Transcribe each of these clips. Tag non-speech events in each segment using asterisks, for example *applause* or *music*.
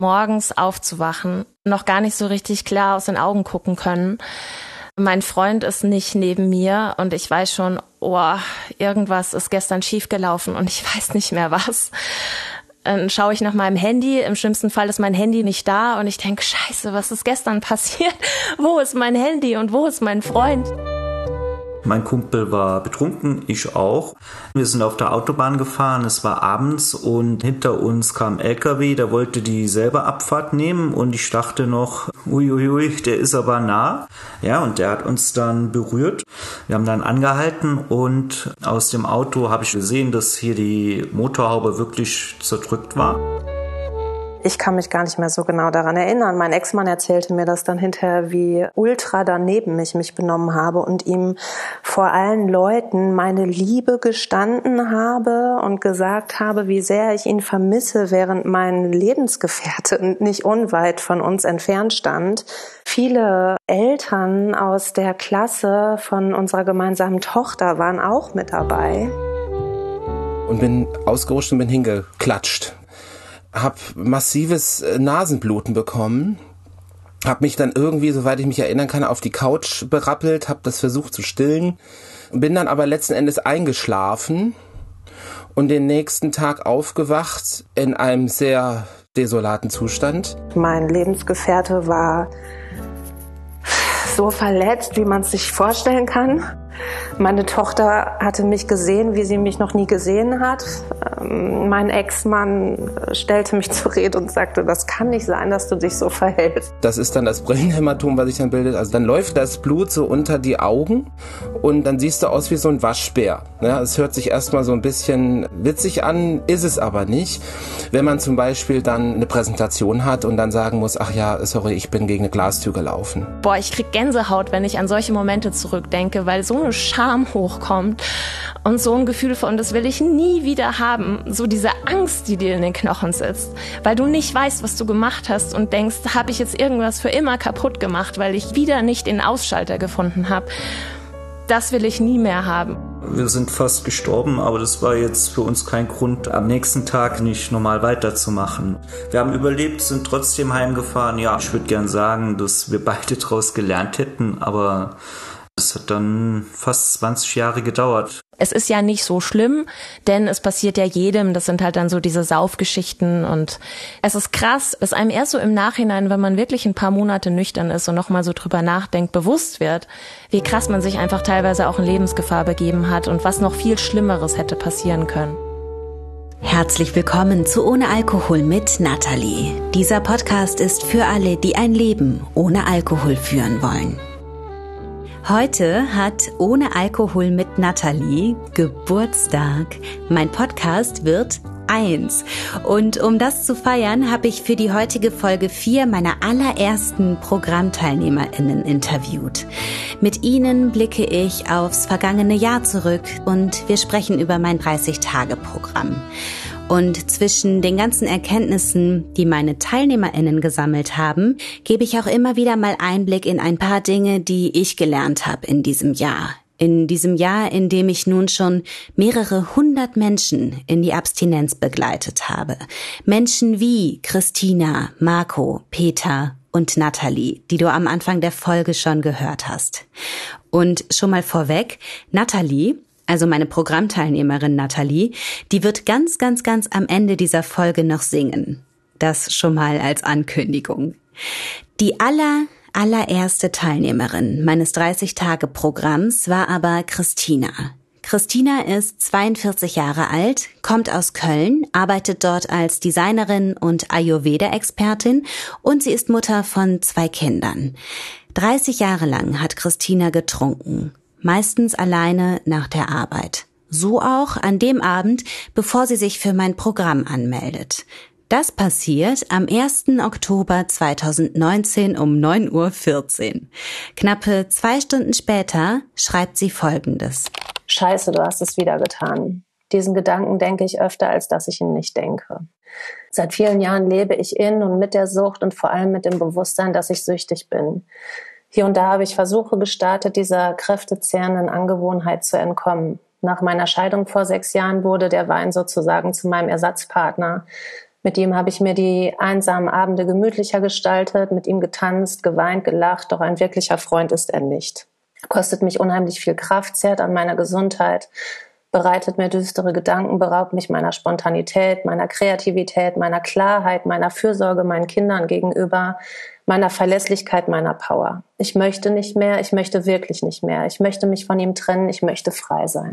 morgens aufzuwachen, noch gar nicht so richtig klar aus den Augen gucken können. Mein Freund ist nicht neben mir und ich weiß schon, oh, irgendwas ist gestern schiefgelaufen und ich *laughs* weiß nicht mehr was. Dann schaue ich nach meinem Handy. Im schlimmsten Fall ist mein Handy nicht da und ich denke, scheiße, was ist gestern passiert? *laughs* Wo ist mein Handy und wo ist mein Freund? Mein Kumpel war betrunken, ich auch. Wir sind auf der Autobahn gefahren, es war abends und hinter uns kam ein LKW, der wollte die selber Abfahrt nehmen und ich dachte noch, uiuiui, der ist aber nah. Ja, und der hat uns dann berührt. Wir haben dann angehalten und aus dem Auto habe ich gesehen, dass hier die Motorhaube wirklich zerdrückt war. Ich kann mich gar nicht mehr so genau daran erinnern. Mein Ex-Mann erzählte mir das dann hinterher, wie ultra daneben ich mich benommen habe und ihm vor allen Leuten meine Liebe gestanden habe und gesagt habe, wie sehr ich ihn vermisse, während mein Lebensgefährte *laughs* nicht unweit von uns entfernt stand. Viele Eltern aus der Klasse von unserer gemeinsamen Tochter waren auch mit dabei. Und bin ausgerutscht und bin hingeklatscht habe massives äh, Nasenbluten bekommen, habe mich dann irgendwie, soweit ich mich erinnern kann, auf die Couch berappelt, habe das versucht zu stillen, bin dann aber letzten Endes eingeschlafen und den nächsten Tag aufgewacht in einem sehr desolaten Zustand. Mein Lebensgefährte war so verletzt, wie man es sich vorstellen kann. Meine Tochter hatte mich gesehen, wie sie mich noch nie gesehen hat. Ähm, mein Ex-Mann stellte mich zur Rede und sagte, das kann nicht sein, dass du dich so verhältst. Das ist dann das Brillenhämatom, was sich dann bildet. Also dann läuft das Blut so unter die Augen und dann siehst du aus wie so ein Waschbär. Ja, es hört sich erstmal so ein bisschen witzig an, ist es aber nicht. Wenn man zum Beispiel dann eine Präsentation hat und dann sagen muss, ach ja, sorry, ich bin gegen eine Glastür gelaufen. Boah, ich krieg Gänsehaut, wenn ich an solche Momente zurückdenke, weil so eine Scham hochkommt und so ein Gefühl von, das will ich nie wieder haben. So diese Angst, die dir in den Knochen sitzt, weil du nicht weißt, was du gemacht hast und denkst, habe ich jetzt irgendwas für immer kaputt gemacht, weil ich wieder nicht den Ausschalter gefunden habe. Das will ich nie mehr haben. Wir sind fast gestorben, aber das war jetzt für uns kein Grund, am nächsten Tag nicht normal weiterzumachen. Wir haben überlebt, sind trotzdem heimgefahren. Ja, ich würde gern sagen, dass wir beide daraus gelernt hätten, aber es hat dann fast 20 Jahre gedauert. Es ist ja nicht so schlimm, denn es passiert ja jedem. Das sind halt dann so diese Saufgeschichten und es ist krass, dass einem erst so im Nachhinein, wenn man wirklich ein paar Monate nüchtern ist und nochmal so drüber nachdenkt, bewusst wird, wie krass man sich einfach teilweise auch in Lebensgefahr begeben hat und was noch viel Schlimmeres hätte passieren können. Herzlich willkommen zu Ohne Alkohol mit Nathalie. Dieser Podcast ist für alle, die ein Leben ohne Alkohol führen wollen. Heute hat Ohne Alkohol mit Nathalie Geburtstag. Mein Podcast wird eins. Und um das zu feiern, habe ich für die heutige Folge vier meiner allerersten ProgrammteilnehmerInnen interviewt. Mit ihnen blicke ich aufs vergangene Jahr zurück und wir sprechen über mein 30-Tage-Programm. Und zwischen den ganzen Erkenntnissen, die meine TeilnehmerInnen gesammelt haben, gebe ich auch immer wieder mal Einblick in ein paar Dinge, die ich gelernt habe in diesem Jahr. In diesem Jahr, in dem ich nun schon mehrere hundert Menschen in die Abstinenz begleitet habe. Menschen wie Christina, Marco, Peter und Natalie, die du am Anfang der Folge schon gehört hast. Und schon mal vorweg, Natalie also meine Programmteilnehmerin Nathalie, die wird ganz, ganz, ganz am Ende dieser Folge noch singen. Das schon mal als Ankündigung. Die aller, allererste Teilnehmerin meines 30-Tage-Programms war aber Christina. Christina ist 42 Jahre alt, kommt aus Köln, arbeitet dort als Designerin und Ayurveda-Expertin und sie ist Mutter von zwei Kindern. 30 Jahre lang hat Christina getrunken meistens alleine nach der Arbeit. So auch an dem Abend, bevor sie sich für mein Programm anmeldet. Das passiert am 1. Oktober 2019 um 9.14 Uhr. Knappe zwei Stunden später schreibt sie Folgendes. Scheiße, du hast es wieder getan. Diesen Gedanken denke ich öfter, als dass ich ihn nicht denke. Seit vielen Jahren lebe ich in und mit der Sucht und vor allem mit dem Bewusstsein, dass ich süchtig bin. Hier und da habe ich Versuche gestartet, dieser kräftezehrenden Angewohnheit zu entkommen. Nach meiner Scheidung vor sechs Jahren wurde der Wein sozusagen zu meinem Ersatzpartner. Mit ihm habe ich mir die einsamen Abende gemütlicher gestaltet, mit ihm getanzt, geweint, gelacht, doch ein wirklicher Freund ist er nicht. Kostet mich unheimlich viel Kraft, zehrt an meiner Gesundheit, bereitet mir düstere Gedanken, beraubt mich meiner Spontanität, meiner Kreativität, meiner Klarheit, meiner Fürsorge meinen Kindern gegenüber, meiner Verlässlichkeit, meiner Power. Ich möchte nicht mehr, ich möchte wirklich nicht mehr. Ich möchte mich von ihm trennen, ich möchte frei sein.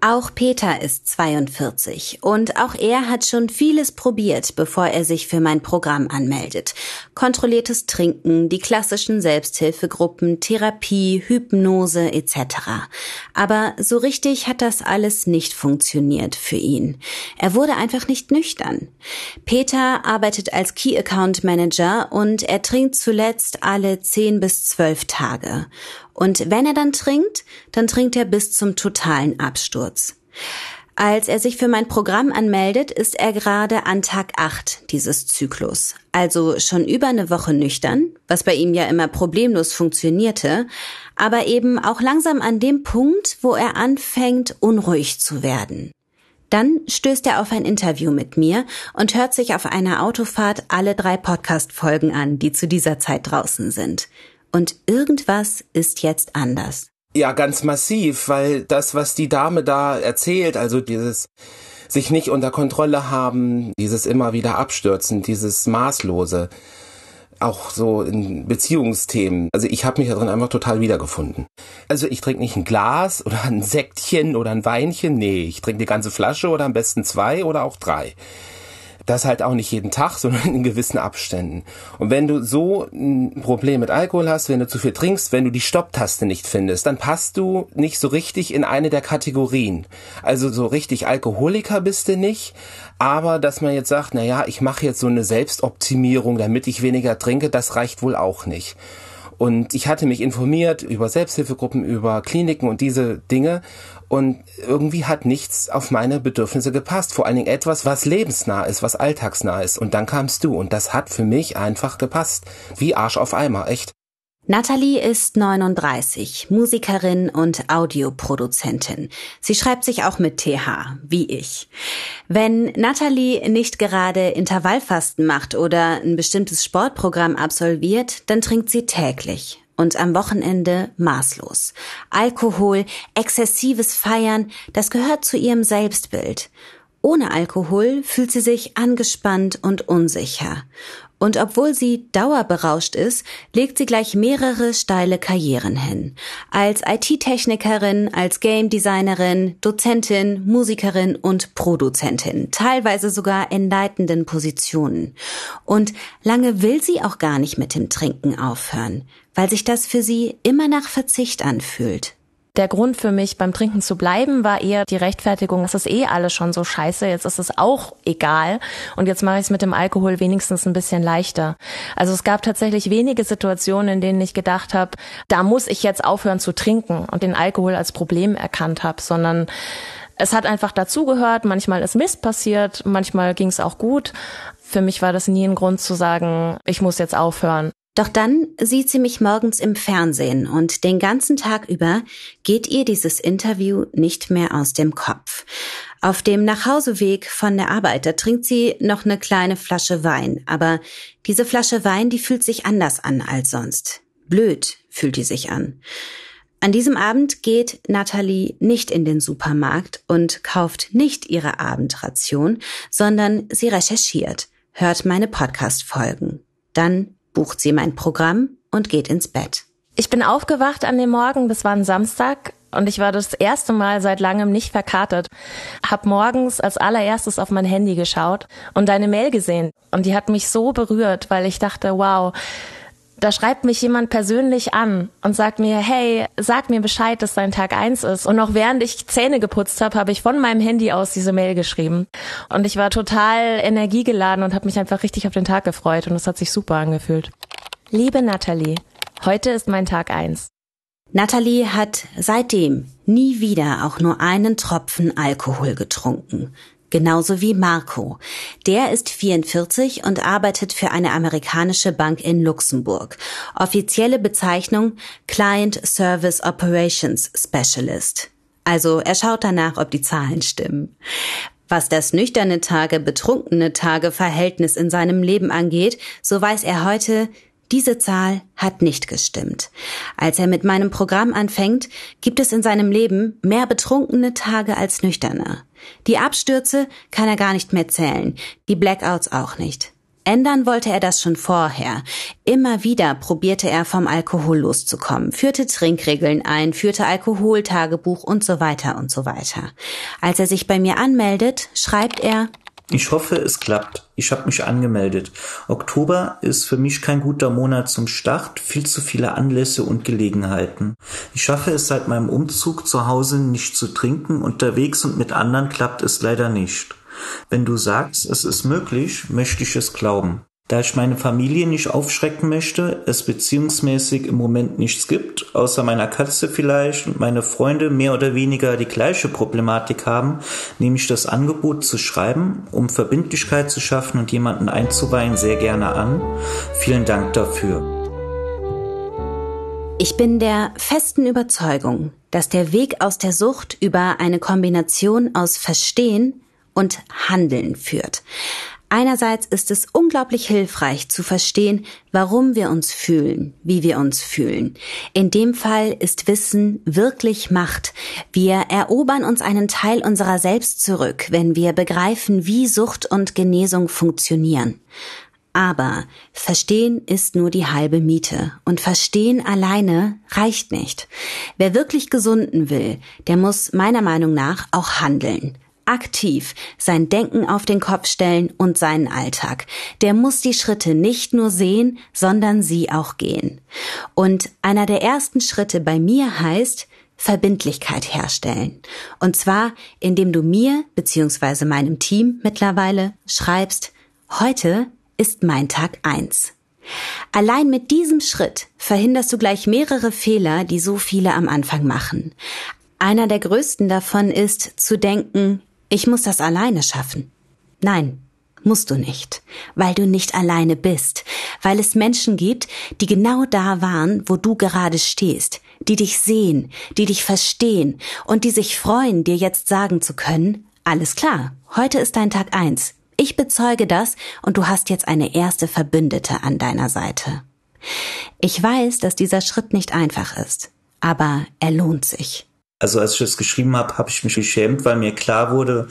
Auch Peter ist 42 und auch er hat schon vieles probiert, bevor er sich für mein Programm anmeldet. Kontrolliertes Trinken, die klassischen Selbsthilfegruppen, Therapie, Hypnose etc. Aber so richtig hat das alles nicht funktioniert für ihn. Er wurde einfach nicht nüchtern. Peter arbeitet als Key Account Manager und er trinkt zuletzt alle 10 bis 12 Tage. Und wenn er dann trinkt, dann trinkt er bis zum totalen Absturz. Als er sich für mein Programm anmeldet, ist er gerade an Tag 8 dieses Zyklus. Also schon über eine Woche nüchtern, was bei ihm ja immer problemlos funktionierte, aber eben auch langsam an dem Punkt, wo er anfängt, unruhig zu werden. Dann stößt er auf ein Interview mit mir und hört sich auf einer Autofahrt alle drei Podcast-Folgen an, die zu dieser Zeit draußen sind. Und irgendwas ist jetzt anders. Ja, ganz massiv, weil das, was die Dame da erzählt, also dieses sich nicht unter Kontrolle haben, dieses immer wieder abstürzen, dieses Maßlose, auch so in Beziehungsthemen. Also ich habe mich da drin einfach total wiedergefunden. Also ich trinke nicht ein Glas oder ein Sektchen oder ein Weinchen, nee, ich trinke die ganze Flasche oder am besten zwei oder auch drei. Das halt auch nicht jeden Tag, *laughs* sondern in gewissen Abständen. Und wenn du so ein Problem mit Alkohol hast, wenn du zu viel trinkst, wenn du die Stopptaste nicht findest, dann passt du nicht so richtig in eine der Kategorien. Also so richtig Alkoholiker bist du nicht, aber dass man jetzt sagt, na ja, ich mache jetzt so eine Selbstoptimierung, damit ich weniger trinke, das reicht wohl auch nicht. Und ich hatte mich informiert über Selbsthilfegruppen, über Kliniken und diese Dinge. Und irgendwie hat nichts auf meine Bedürfnisse gepasst. Vor allen Dingen etwas, was lebensnah ist, was alltagsnah ist. Und dann kamst du. Und das hat für mich einfach gepasst. Wie Arsch auf Eimer, echt. Natalie ist 39, Musikerin und Audioproduzentin. Sie schreibt sich auch mit TH, wie ich. Wenn Natalie nicht gerade Intervallfasten macht oder ein bestimmtes Sportprogramm absolviert, dann trinkt sie täglich und am Wochenende maßlos. Alkohol, exzessives Feiern, das gehört zu ihrem Selbstbild. Ohne Alkohol fühlt sie sich angespannt und unsicher. Und obwohl sie dauerberauscht ist, legt sie gleich mehrere steile Karrieren hin. Als IT-Technikerin, als Game Designerin, Dozentin, Musikerin und Produzentin, teilweise sogar in leitenden Positionen. Und lange will sie auch gar nicht mit dem Trinken aufhören, weil sich das für sie immer nach Verzicht anfühlt. Der Grund für mich beim Trinken zu bleiben war eher die Rechtfertigung, es ist eh alles schon so scheiße, jetzt ist es auch egal und jetzt mache ich es mit dem Alkohol wenigstens ein bisschen leichter. Also es gab tatsächlich wenige Situationen, in denen ich gedacht habe, da muss ich jetzt aufhören zu trinken und den Alkohol als Problem erkannt habe, sondern es hat einfach dazugehört, manchmal ist Mist passiert, manchmal ging es auch gut. Für mich war das nie ein Grund zu sagen, ich muss jetzt aufhören. Doch dann sieht sie mich morgens im Fernsehen und den ganzen Tag über geht ihr dieses Interview nicht mehr aus dem Kopf. Auf dem Nachhauseweg von der Arbeit, da trinkt sie noch eine kleine Flasche Wein, aber diese Flasche Wein, die fühlt sich anders an als sonst. Blöd fühlt die sich an. An diesem Abend geht Natalie nicht in den Supermarkt und kauft nicht ihre Abendration, sondern sie recherchiert, hört meine Podcast-Folgen. Dann bucht sie mein Programm und geht ins Bett. Ich bin aufgewacht an dem Morgen, das war ein Samstag, und ich war das erste Mal seit langem nicht verkatert. Hab morgens als allererstes auf mein Handy geschaut und deine Mail gesehen. Und die hat mich so berührt, weil ich dachte, wow, da schreibt mich jemand persönlich an und sagt mir, hey, sag mir Bescheid, dass dein Tag eins ist. Und noch während ich Zähne geputzt habe, habe ich von meinem Handy aus diese Mail geschrieben. Und ich war total energiegeladen und habe mich einfach richtig auf den Tag gefreut. Und es hat sich super angefühlt. Liebe Natalie, heute ist mein Tag eins. Natalie hat seitdem nie wieder auch nur einen Tropfen Alkohol getrunken genauso wie Marco. Der ist 44 und arbeitet für eine amerikanische Bank in Luxemburg. Offizielle Bezeichnung Client Service Operations Specialist. Also er schaut danach, ob die Zahlen stimmen. Was das nüchterne Tage, betrunkene Tage Verhältnis in seinem Leben angeht, so weiß er heute, diese Zahl hat nicht gestimmt. Als er mit meinem Programm anfängt, gibt es in seinem Leben mehr betrunkene Tage als nüchterne. Die Abstürze kann er gar nicht mehr zählen, die Blackouts auch nicht. Ändern wollte er das schon vorher. Immer wieder probierte er vom Alkohol loszukommen, führte Trinkregeln ein, führte Alkoholtagebuch und so weiter und so weiter. Als er sich bei mir anmeldet, schreibt er, ich hoffe, es klappt. Ich habe mich angemeldet. Oktober ist für mich kein guter Monat zum Start, viel zu viele Anlässe und Gelegenheiten. Ich schaffe es seit meinem Umzug zu Hause nicht zu trinken, unterwegs und mit anderen klappt es leider nicht. Wenn du sagst, es ist möglich, möchte ich es glauben. Da ich meine Familie nicht aufschrecken möchte, es beziehungsmäßig im Moment nichts gibt, außer meiner Katze vielleicht und meine Freunde mehr oder weniger die gleiche Problematik haben, nehme ich das Angebot zu schreiben, um Verbindlichkeit zu schaffen und jemanden einzuweihen, sehr gerne an. Vielen Dank dafür. Ich bin der festen Überzeugung, dass der Weg aus der Sucht über eine Kombination aus Verstehen, und Handeln führt. Einerseits ist es unglaublich hilfreich zu verstehen, warum wir uns fühlen, wie wir uns fühlen. In dem Fall ist Wissen wirklich Macht. Wir erobern uns einen Teil unserer selbst zurück, wenn wir begreifen, wie Sucht und Genesung funktionieren. Aber verstehen ist nur die halbe Miete und verstehen alleine reicht nicht. Wer wirklich gesunden will, der muss meiner Meinung nach auch handeln aktiv sein Denken auf den Kopf stellen und seinen Alltag. Der muss die Schritte nicht nur sehen, sondern sie auch gehen. Und einer der ersten Schritte bei mir heißt, Verbindlichkeit herstellen. Und zwar, indem du mir bzw. meinem Team mittlerweile schreibst, heute ist mein Tag eins. Allein mit diesem Schritt verhinderst du gleich mehrere Fehler, die so viele am Anfang machen. Einer der größten davon ist zu denken, ich muss das alleine schaffen. Nein, musst du nicht, weil du nicht alleine bist, weil es Menschen gibt, die genau da waren, wo du gerade stehst, die dich sehen, die dich verstehen und die sich freuen, dir jetzt sagen zu können, alles klar, heute ist dein Tag eins. Ich bezeuge das und du hast jetzt eine erste Verbündete an deiner Seite. Ich weiß, dass dieser Schritt nicht einfach ist, aber er lohnt sich. Also als ich das geschrieben habe, habe ich mich geschämt, weil mir klar wurde,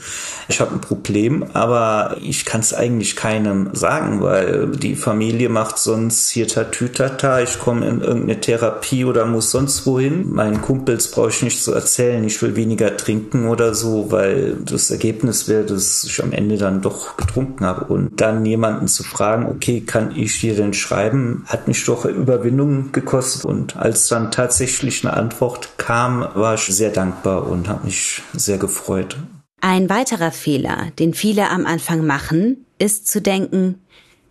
ich habe ein Problem, aber ich kann es eigentlich keinem sagen, weil die Familie macht sonst hier Tatütata, ich komme in irgendeine Therapie oder muss sonst wohin. Meinen Kumpels brauche ich nicht zu erzählen, ich will weniger trinken oder so, weil das Ergebnis wäre, dass ich am Ende dann doch getrunken habe. Und dann jemanden zu fragen, okay, kann ich dir denn schreiben, hat mich doch Überwindung gekostet. Und als dann tatsächlich eine Antwort kam, war ich sehr dankbar und habe mich sehr gefreut. Ein weiterer Fehler, den viele am Anfang machen, ist zu denken,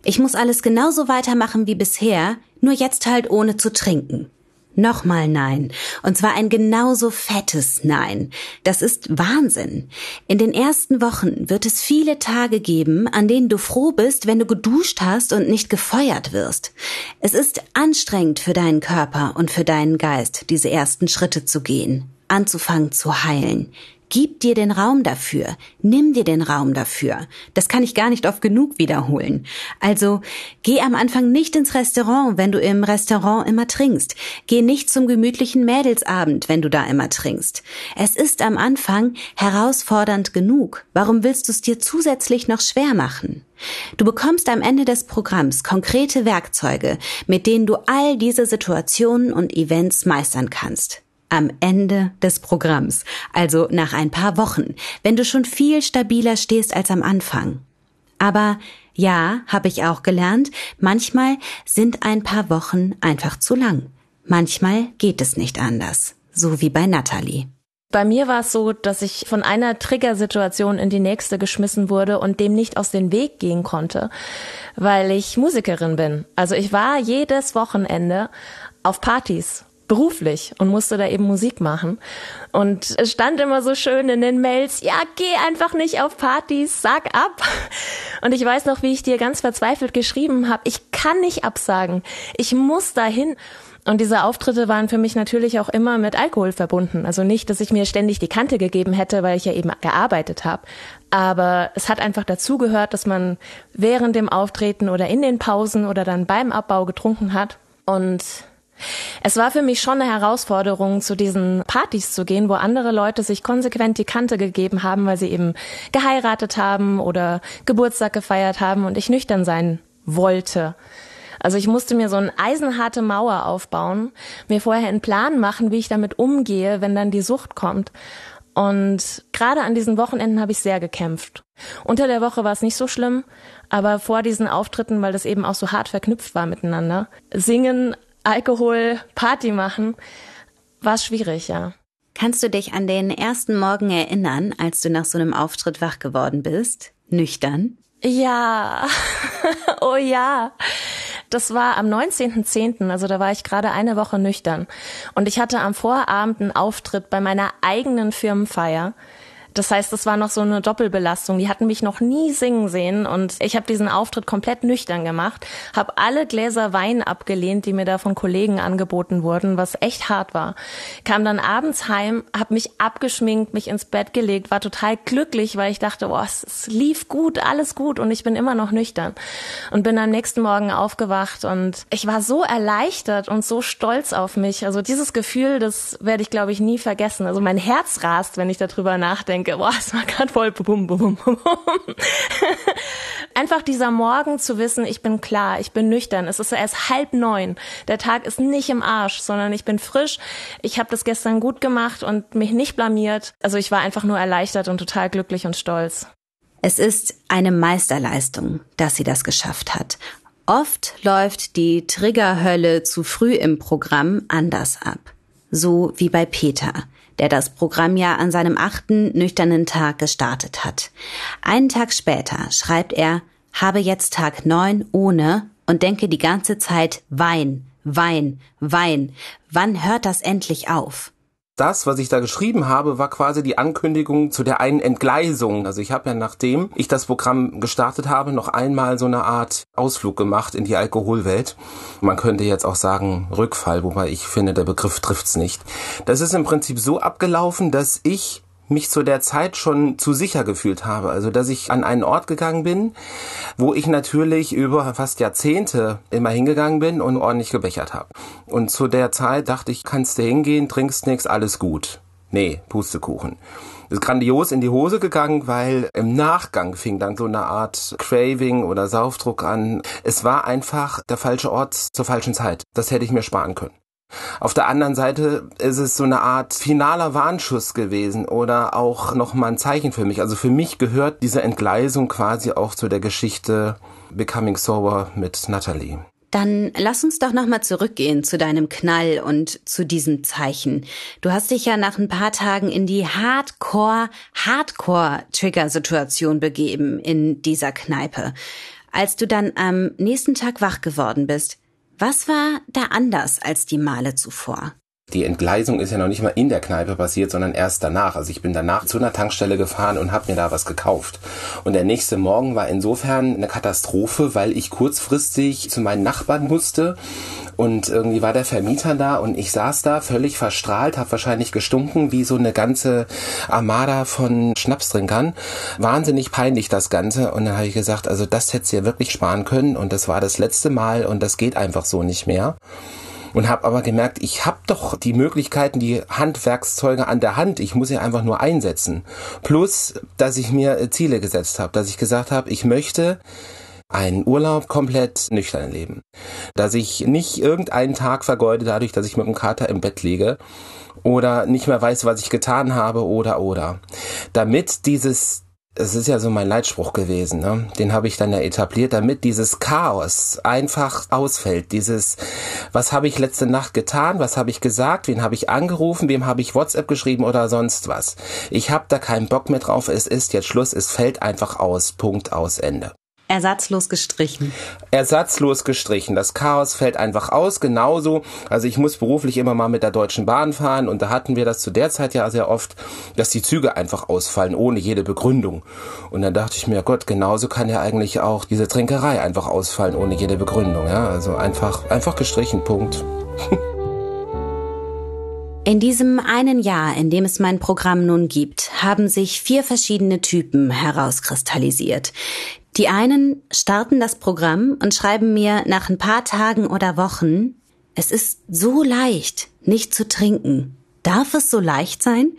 ich muss alles genauso weitermachen wie bisher, nur jetzt halt ohne zu trinken. Nochmal Nein. Und zwar ein genauso fettes Nein. Das ist Wahnsinn. In den ersten Wochen wird es viele Tage geben, an denen du froh bist, wenn du geduscht hast und nicht gefeuert wirst. Es ist anstrengend für deinen Körper und für deinen Geist, diese ersten Schritte zu gehen anzufangen zu heilen. Gib dir den Raum dafür. Nimm dir den Raum dafür. Das kann ich gar nicht oft genug wiederholen. Also geh am Anfang nicht ins Restaurant, wenn du im Restaurant immer trinkst. Geh nicht zum gemütlichen Mädelsabend, wenn du da immer trinkst. Es ist am Anfang herausfordernd genug. Warum willst du es dir zusätzlich noch schwer machen? Du bekommst am Ende des Programms konkrete Werkzeuge, mit denen du all diese Situationen und Events meistern kannst am Ende des Programms, also nach ein paar Wochen, wenn du schon viel stabiler stehst als am Anfang. Aber ja, habe ich auch gelernt, manchmal sind ein paar Wochen einfach zu lang. Manchmal geht es nicht anders, so wie bei Natalie. Bei mir war es so, dass ich von einer Triggersituation in die nächste geschmissen wurde und dem nicht aus dem Weg gehen konnte, weil ich Musikerin bin. Also ich war jedes Wochenende auf Partys beruflich und musste da eben Musik machen. Und es stand immer so schön in den Mails, ja, geh einfach nicht auf Partys, sag ab. *laughs* Und ich weiß noch, wie ich dir ganz verzweifelt geschrieben habe, ich kann nicht absagen, ich muss dahin. Und diese Auftritte waren für mich natürlich auch immer mit Alkohol verbunden. Also nicht, dass ich mir ständig die Kante gegeben hätte, weil ich ja eben gearbeitet habe. Aber es hat einfach dazugehört, dass man während dem Auftreten oder in den Pausen oder dann beim Abbau getrunken hat. Und es war für mich schon eine Herausforderung, zu diesen Partys zu gehen, wo andere Leute sich konsequent die Kante gegeben haben, weil sie eben geheiratet haben oder Geburtstag gefeiert haben und ich nüchtern sein wollte. Also ich musste mir so eine eisenharte Mauer aufbauen, mir vorher einen Plan machen, wie ich damit umgehe, wenn dann die Sucht kommt. Und gerade an diesen Wochenenden habe ich sehr gekämpft. Unter der Woche war es nicht so schlimm, aber vor diesen Auftritten, weil das eben auch so hart verknüpft war miteinander, singen Alkohol, Party machen, war es schwierig, ja. Kannst du dich an den ersten Morgen erinnern, als du nach so einem Auftritt wach geworden bist? Nüchtern? Ja, *laughs* oh ja. Das war am 19.10., also da war ich gerade eine Woche nüchtern. Und ich hatte am Vorabend einen Auftritt bei meiner eigenen Firmenfeier. Das heißt, es war noch so eine Doppelbelastung. Die hatten mich noch nie singen sehen und ich habe diesen Auftritt komplett nüchtern gemacht, habe alle Gläser Wein abgelehnt, die mir da von Kollegen angeboten wurden, was echt hart war. Kam dann abends heim, habe mich abgeschminkt, mich ins Bett gelegt, war total glücklich, weil ich dachte, boah, es, es lief gut, alles gut und ich bin immer noch nüchtern und bin am nächsten Morgen aufgewacht und ich war so erleichtert und so stolz auf mich. Also dieses Gefühl, das werde ich glaube ich nie vergessen. Also mein Herz rast, wenn ich darüber nachdenke denke, boah, es war gerade voll bum, bum, bum. Einfach dieser Morgen zu wissen, ich bin klar, ich bin nüchtern, es ist erst halb neun, der Tag ist nicht im Arsch, sondern ich bin frisch, ich habe das gestern gut gemacht und mich nicht blamiert. Also ich war einfach nur erleichtert und total glücklich und stolz. Es ist eine Meisterleistung, dass sie das geschafft hat. Oft läuft die Triggerhölle zu früh im Programm anders ab. So wie bei Peter der das Programm ja an seinem achten nüchternen Tag gestartet hat. Einen Tag später schreibt er, habe jetzt Tag neun ohne und denke die ganze Zeit Wein, Wein, Wein. Wann hört das endlich auf? Das, was ich da geschrieben habe, war quasi die Ankündigung zu der einen Entgleisung. Also ich habe ja, nachdem ich das Programm gestartet habe, noch einmal so eine Art Ausflug gemacht in die Alkoholwelt. Man könnte jetzt auch sagen Rückfall, wobei ich finde, der Begriff trifft's nicht. Das ist im Prinzip so abgelaufen, dass ich mich zu der Zeit schon zu sicher gefühlt habe. Also, dass ich an einen Ort gegangen bin, wo ich natürlich über fast Jahrzehnte immer hingegangen bin und ordentlich gebechert habe. Und zu der Zeit dachte ich, kannst du hingehen, trinkst nichts, alles gut. Nee, Pustekuchen. ist grandios in die Hose gegangen, weil im Nachgang fing dann so eine Art Craving oder Saufdruck an. Es war einfach der falsche Ort zur falschen Zeit. Das hätte ich mir sparen können. Auf der anderen Seite ist es so eine Art finaler Warnschuss gewesen oder auch nochmal ein Zeichen für mich. Also für mich gehört diese Entgleisung quasi auch zu der Geschichte Becoming Sober mit Natalie. Dann lass uns doch nochmal zurückgehen zu deinem Knall und zu diesem Zeichen. Du hast dich ja nach ein paar Tagen in die Hardcore, Hardcore-Trigger-Situation begeben in dieser Kneipe. Als du dann am nächsten Tag wach geworden bist, was war da anders als die Male zuvor? Die Entgleisung ist ja noch nicht mal in der Kneipe passiert, sondern erst danach. Also ich bin danach zu einer Tankstelle gefahren und habe mir da was gekauft. Und der nächste Morgen war insofern eine Katastrophe, weil ich kurzfristig zu meinen Nachbarn musste und irgendwie war der Vermieter da und ich saß da völlig verstrahlt, habe wahrscheinlich gestunken wie so eine ganze Armada von Schnapstrinkern. Wahnsinnig peinlich das Ganze und dann habe ich gesagt, also das hättest du ja wirklich sparen können und das war das letzte Mal und das geht einfach so nicht mehr und habe aber gemerkt, ich habe doch die Möglichkeiten, die Handwerkszeuge an der Hand. Ich muss sie einfach nur einsetzen. Plus, dass ich mir Ziele gesetzt habe, dass ich gesagt habe, ich möchte einen Urlaub komplett nüchtern leben. Dass ich nicht irgendeinen Tag vergeude dadurch, dass ich mit dem Kater im Bett liege oder nicht mehr weiß, was ich getan habe oder oder. Damit dieses es ist ja so mein Leitspruch gewesen, ne? den habe ich dann ja etabliert, damit dieses Chaos einfach ausfällt. Dieses, was habe ich letzte Nacht getan, was habe ich gesagt, wen habe ich angerufen, wem habe ich WhatsApp geschrieben oder sonst was. Ich habe da keinen Bock mehr drauf, es ist jetzt Schluss, es fällt einfach aus, Punkt aus Ende. Ersatzlos gestrichen. Ersatzlos gestrichen. Das Chaos fällt einfach aus, genauso. Also ich muss beruflich immer mal mit der Deutschen Bahn fahren und da hatten wir das zu der Zeit ja sehr oft, dass die Züge einfach ausfallen, ohne jede Begründung. Und dann dachte ich mir, Gott, genauso kann ja eigentlich auch diese Trinkerei einfach ausfallen, ohne jede Begründung. Ja, also einfach, einfach gestrichen, Punkt. In diesem einen Jahr, in dem es mein Programm nun gibt, haben sich vier verschiedene Typen herauskristallisiert. Die einen starten das Programm und schreiben mir nach ein paar Tagen oder Wochen, es ist so leicht, nicht zu trinken. Darf es so leicht sein?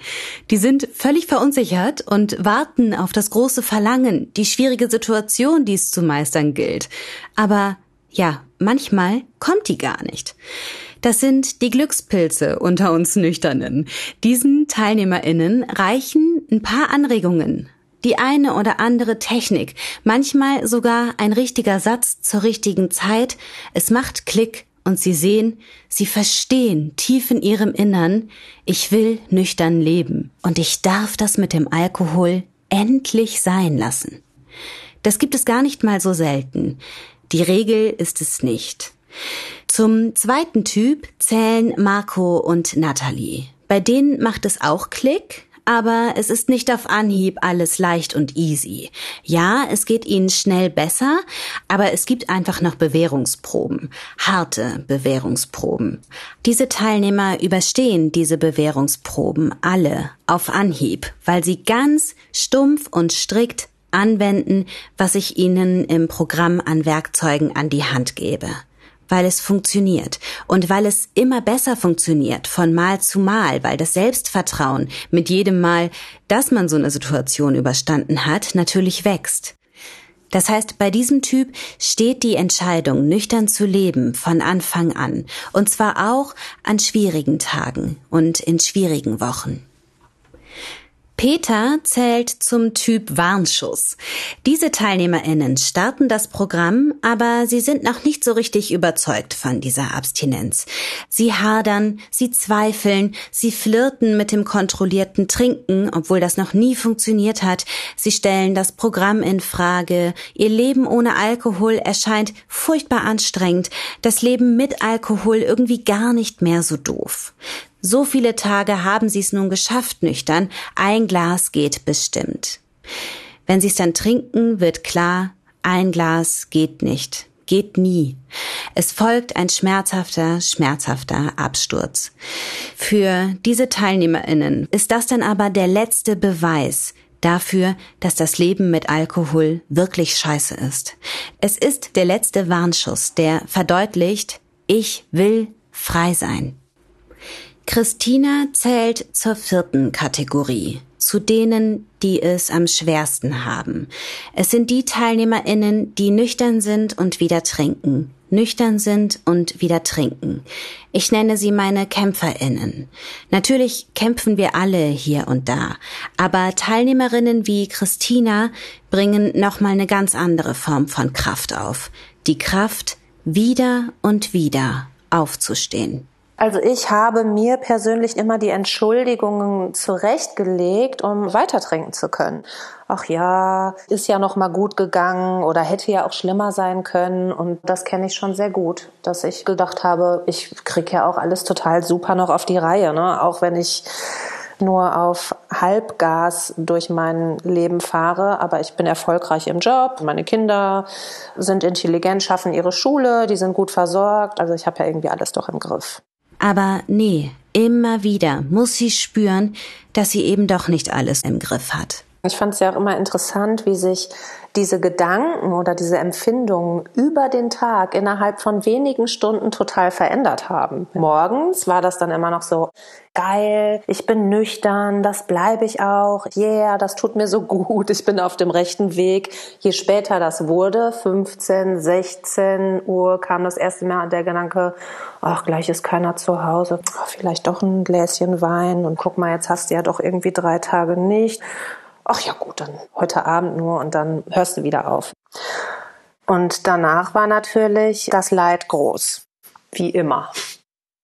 Die sind völlig verunsichert und warten auf das große Verlangen, die schwierige Situation, die es zu meistern gilt. Aber ja, manchmal kommt die gar nicht. Das sind die Glückspilze unter uns Nüchternen. Diesen TeilnehmerInnen reichen ein paar Anregungen. Die eine oder andere Technik, manchmal sogar ein richtiger Satz zur richtigen Zeit. Es macht Klick und sie sehen, sie verstehen tief in ihrem Innern, ich will nüchtern leben und ich darf das mit dem Alkohol endlich sein lassen. Das gibt es gar nicht mal so selten. Die Regel ist es nicht. Zum zweiten Typ zählen Marco und Natalie. Bei denen macht es auch Klick, aber es ist nicht auf Anhieb alles leicht und easy. Ja, es geht ihnen schnell besser, aber es gibt einfach noch Bewährungsproben, harte Bewährungsproben. Diese Teilnehmer überstehen diese Bewährungsproben alle auf Anhieb, weil sie ganz stumpf und strikt anwenden, was ich ihnen im Programm an Werkzeugen an die Hand gebe weil es funktioniert und weil es immer besser funktioniert von Mal zu Mal, weil das Selbstvertrauen mit jedem Mal, dass man so eine Situation überstanden hat, natürlich wächst. Das heißt, bei diesem Typ steht die Entscheidung, nüchtern zu leben von Anfang an, und zwar auch an schwierigen Tagen und in schwierigen Wochen. Peter zählt zum Typ Warnschuss. Diese TeilnehmerInnen starten das Programm, aber sie sind noch nicht so richtig überzeugt von dieser Abstinenz. Sie hadern, sie zweifeln, sie flirten mit dem kontrollierten Trinken, obwohl das noch nie funktioniert hat. Sie stellen das Programm in Frage. Ihr Leben ohne Alkohol erscheint furchtbar anstrengend. Das Leben mit Alkohol irgendwie gar nicht mehr so doof. So viele Tage haben sie es nun geschafft, nüchtern. Ein Glas geht bestimmt. Wenn sie es dann trinken, wird klar, ein Glas geht nicht, geht nie. Es folgt ein schmerzhafter, schmerzhafter Absturz. Für diese Teilnehmerinnen ist das dann aber der letzte Beweis, dafür, dass das Leben mit Alkohol wirklich scheiße ist. Es ist der letzte Warnschuss, der verdeutlicht, ich will frei sein. Christina zählt zur vierten Kategorie, zu denen, die es am schwersten haben. Es sind die Teilnehmerinnen, die nüchtern sind und wieder trinken, nüchtern sind und wieder trinken. Ich nenne sie meine Kämpferinnen. Natürlich kämpfen wir alle hier und da, aber Teilnehmerinnen wie Christina bringen nochmal eine ganz andere Form von Kraft auf. Die Kraft, wieder und wieder aufzustehen. Also ich habe mir persönlich immer die Entschuldigungen zurechtgelegt, um weiter trinken zu können. Ach ja, ist ja noch mal gut gegangen oder hätte ja auch schlimmer sein können und das kenne ich schon sehr gut, dass ich gedacht habe, ich krieg ja auch alles total super noch auf die Reihe, ne? Auch wenn ich nur auf Halbgas durch mein Leben fahre, aber ich bin erfolgreich im Job. Meine Kinder sind intelligent, schaffen ihre Schule, die sind gut versorgt. Also ich habe ja irgendwie alles doch im Griff. Aber nee, immer wieder muss sie spüren, dass sie eben doch nicht alles im Griff hat. Ich fand es ja auch immer interessant, wie sich diese Gedanken oder diese Empfindungen über den Tag innerhalb von wenigen Stunden total verändert haben. Morgens war das dann immer noch so, geil, ich bin nüchtern, das bleibe ich auch, yeah, das tut mir so gut, ich bin auf dem rechten Weg. Je später das wurde, 15, 16 Uhr, kam das erste Mal der Gedanke, ach, gleich ist keiner zu Hause, ach, vielleicht doch ein Gläschen Wein und guck mal, jetzt hast du ja doch irgendwie drei Tage nicht ach ja gut, dann heute Abend nur und dann hörst du wieder auf. Und danach war natürlich das Leid groß, wie immer.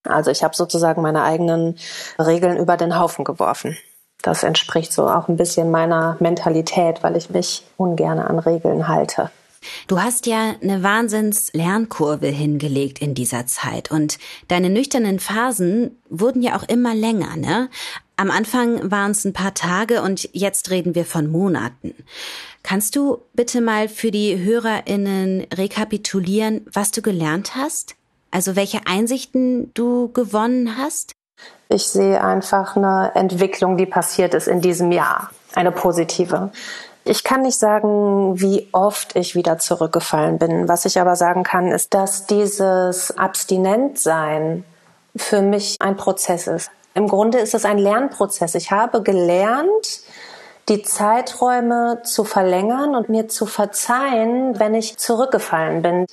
Also ich habe sozusagen meine eigenen Regeln über den Haufen geworfen. Das entspricht so auch ein bisschen meiner Mentalität, weil ich mich ungern an Regeln halte. Du hast ja eine Wahnsinns-Lernkurve hingelegt in dieser Zeit und deine nüchternen Phasen wurden ja auch immer länger, ne? Am Anfang waren es ein paar Tage und jetzt reden wir von Monaten. Kannst du bitte mal für die HörerInnen rekapitulieren, was du gelernt hast? Also welche Einsichten du gewonnen hast? Ich sehe einfach eine Entwicklung, die passiert ist in diesem Jahr. Eine positive. Ich kann nicht sagen, wie oft ich wieder zurückgefallen bin. Was ich aber sagen kann, ist, dass dieses Abstinentsein für mich ein Prozess ist. Im Grunde ist es ein Lernprozess. Ich habe gelernt, die Zeiträume zu verlängern und mir zu verzeihen, wenn ich zurückgefallen bin.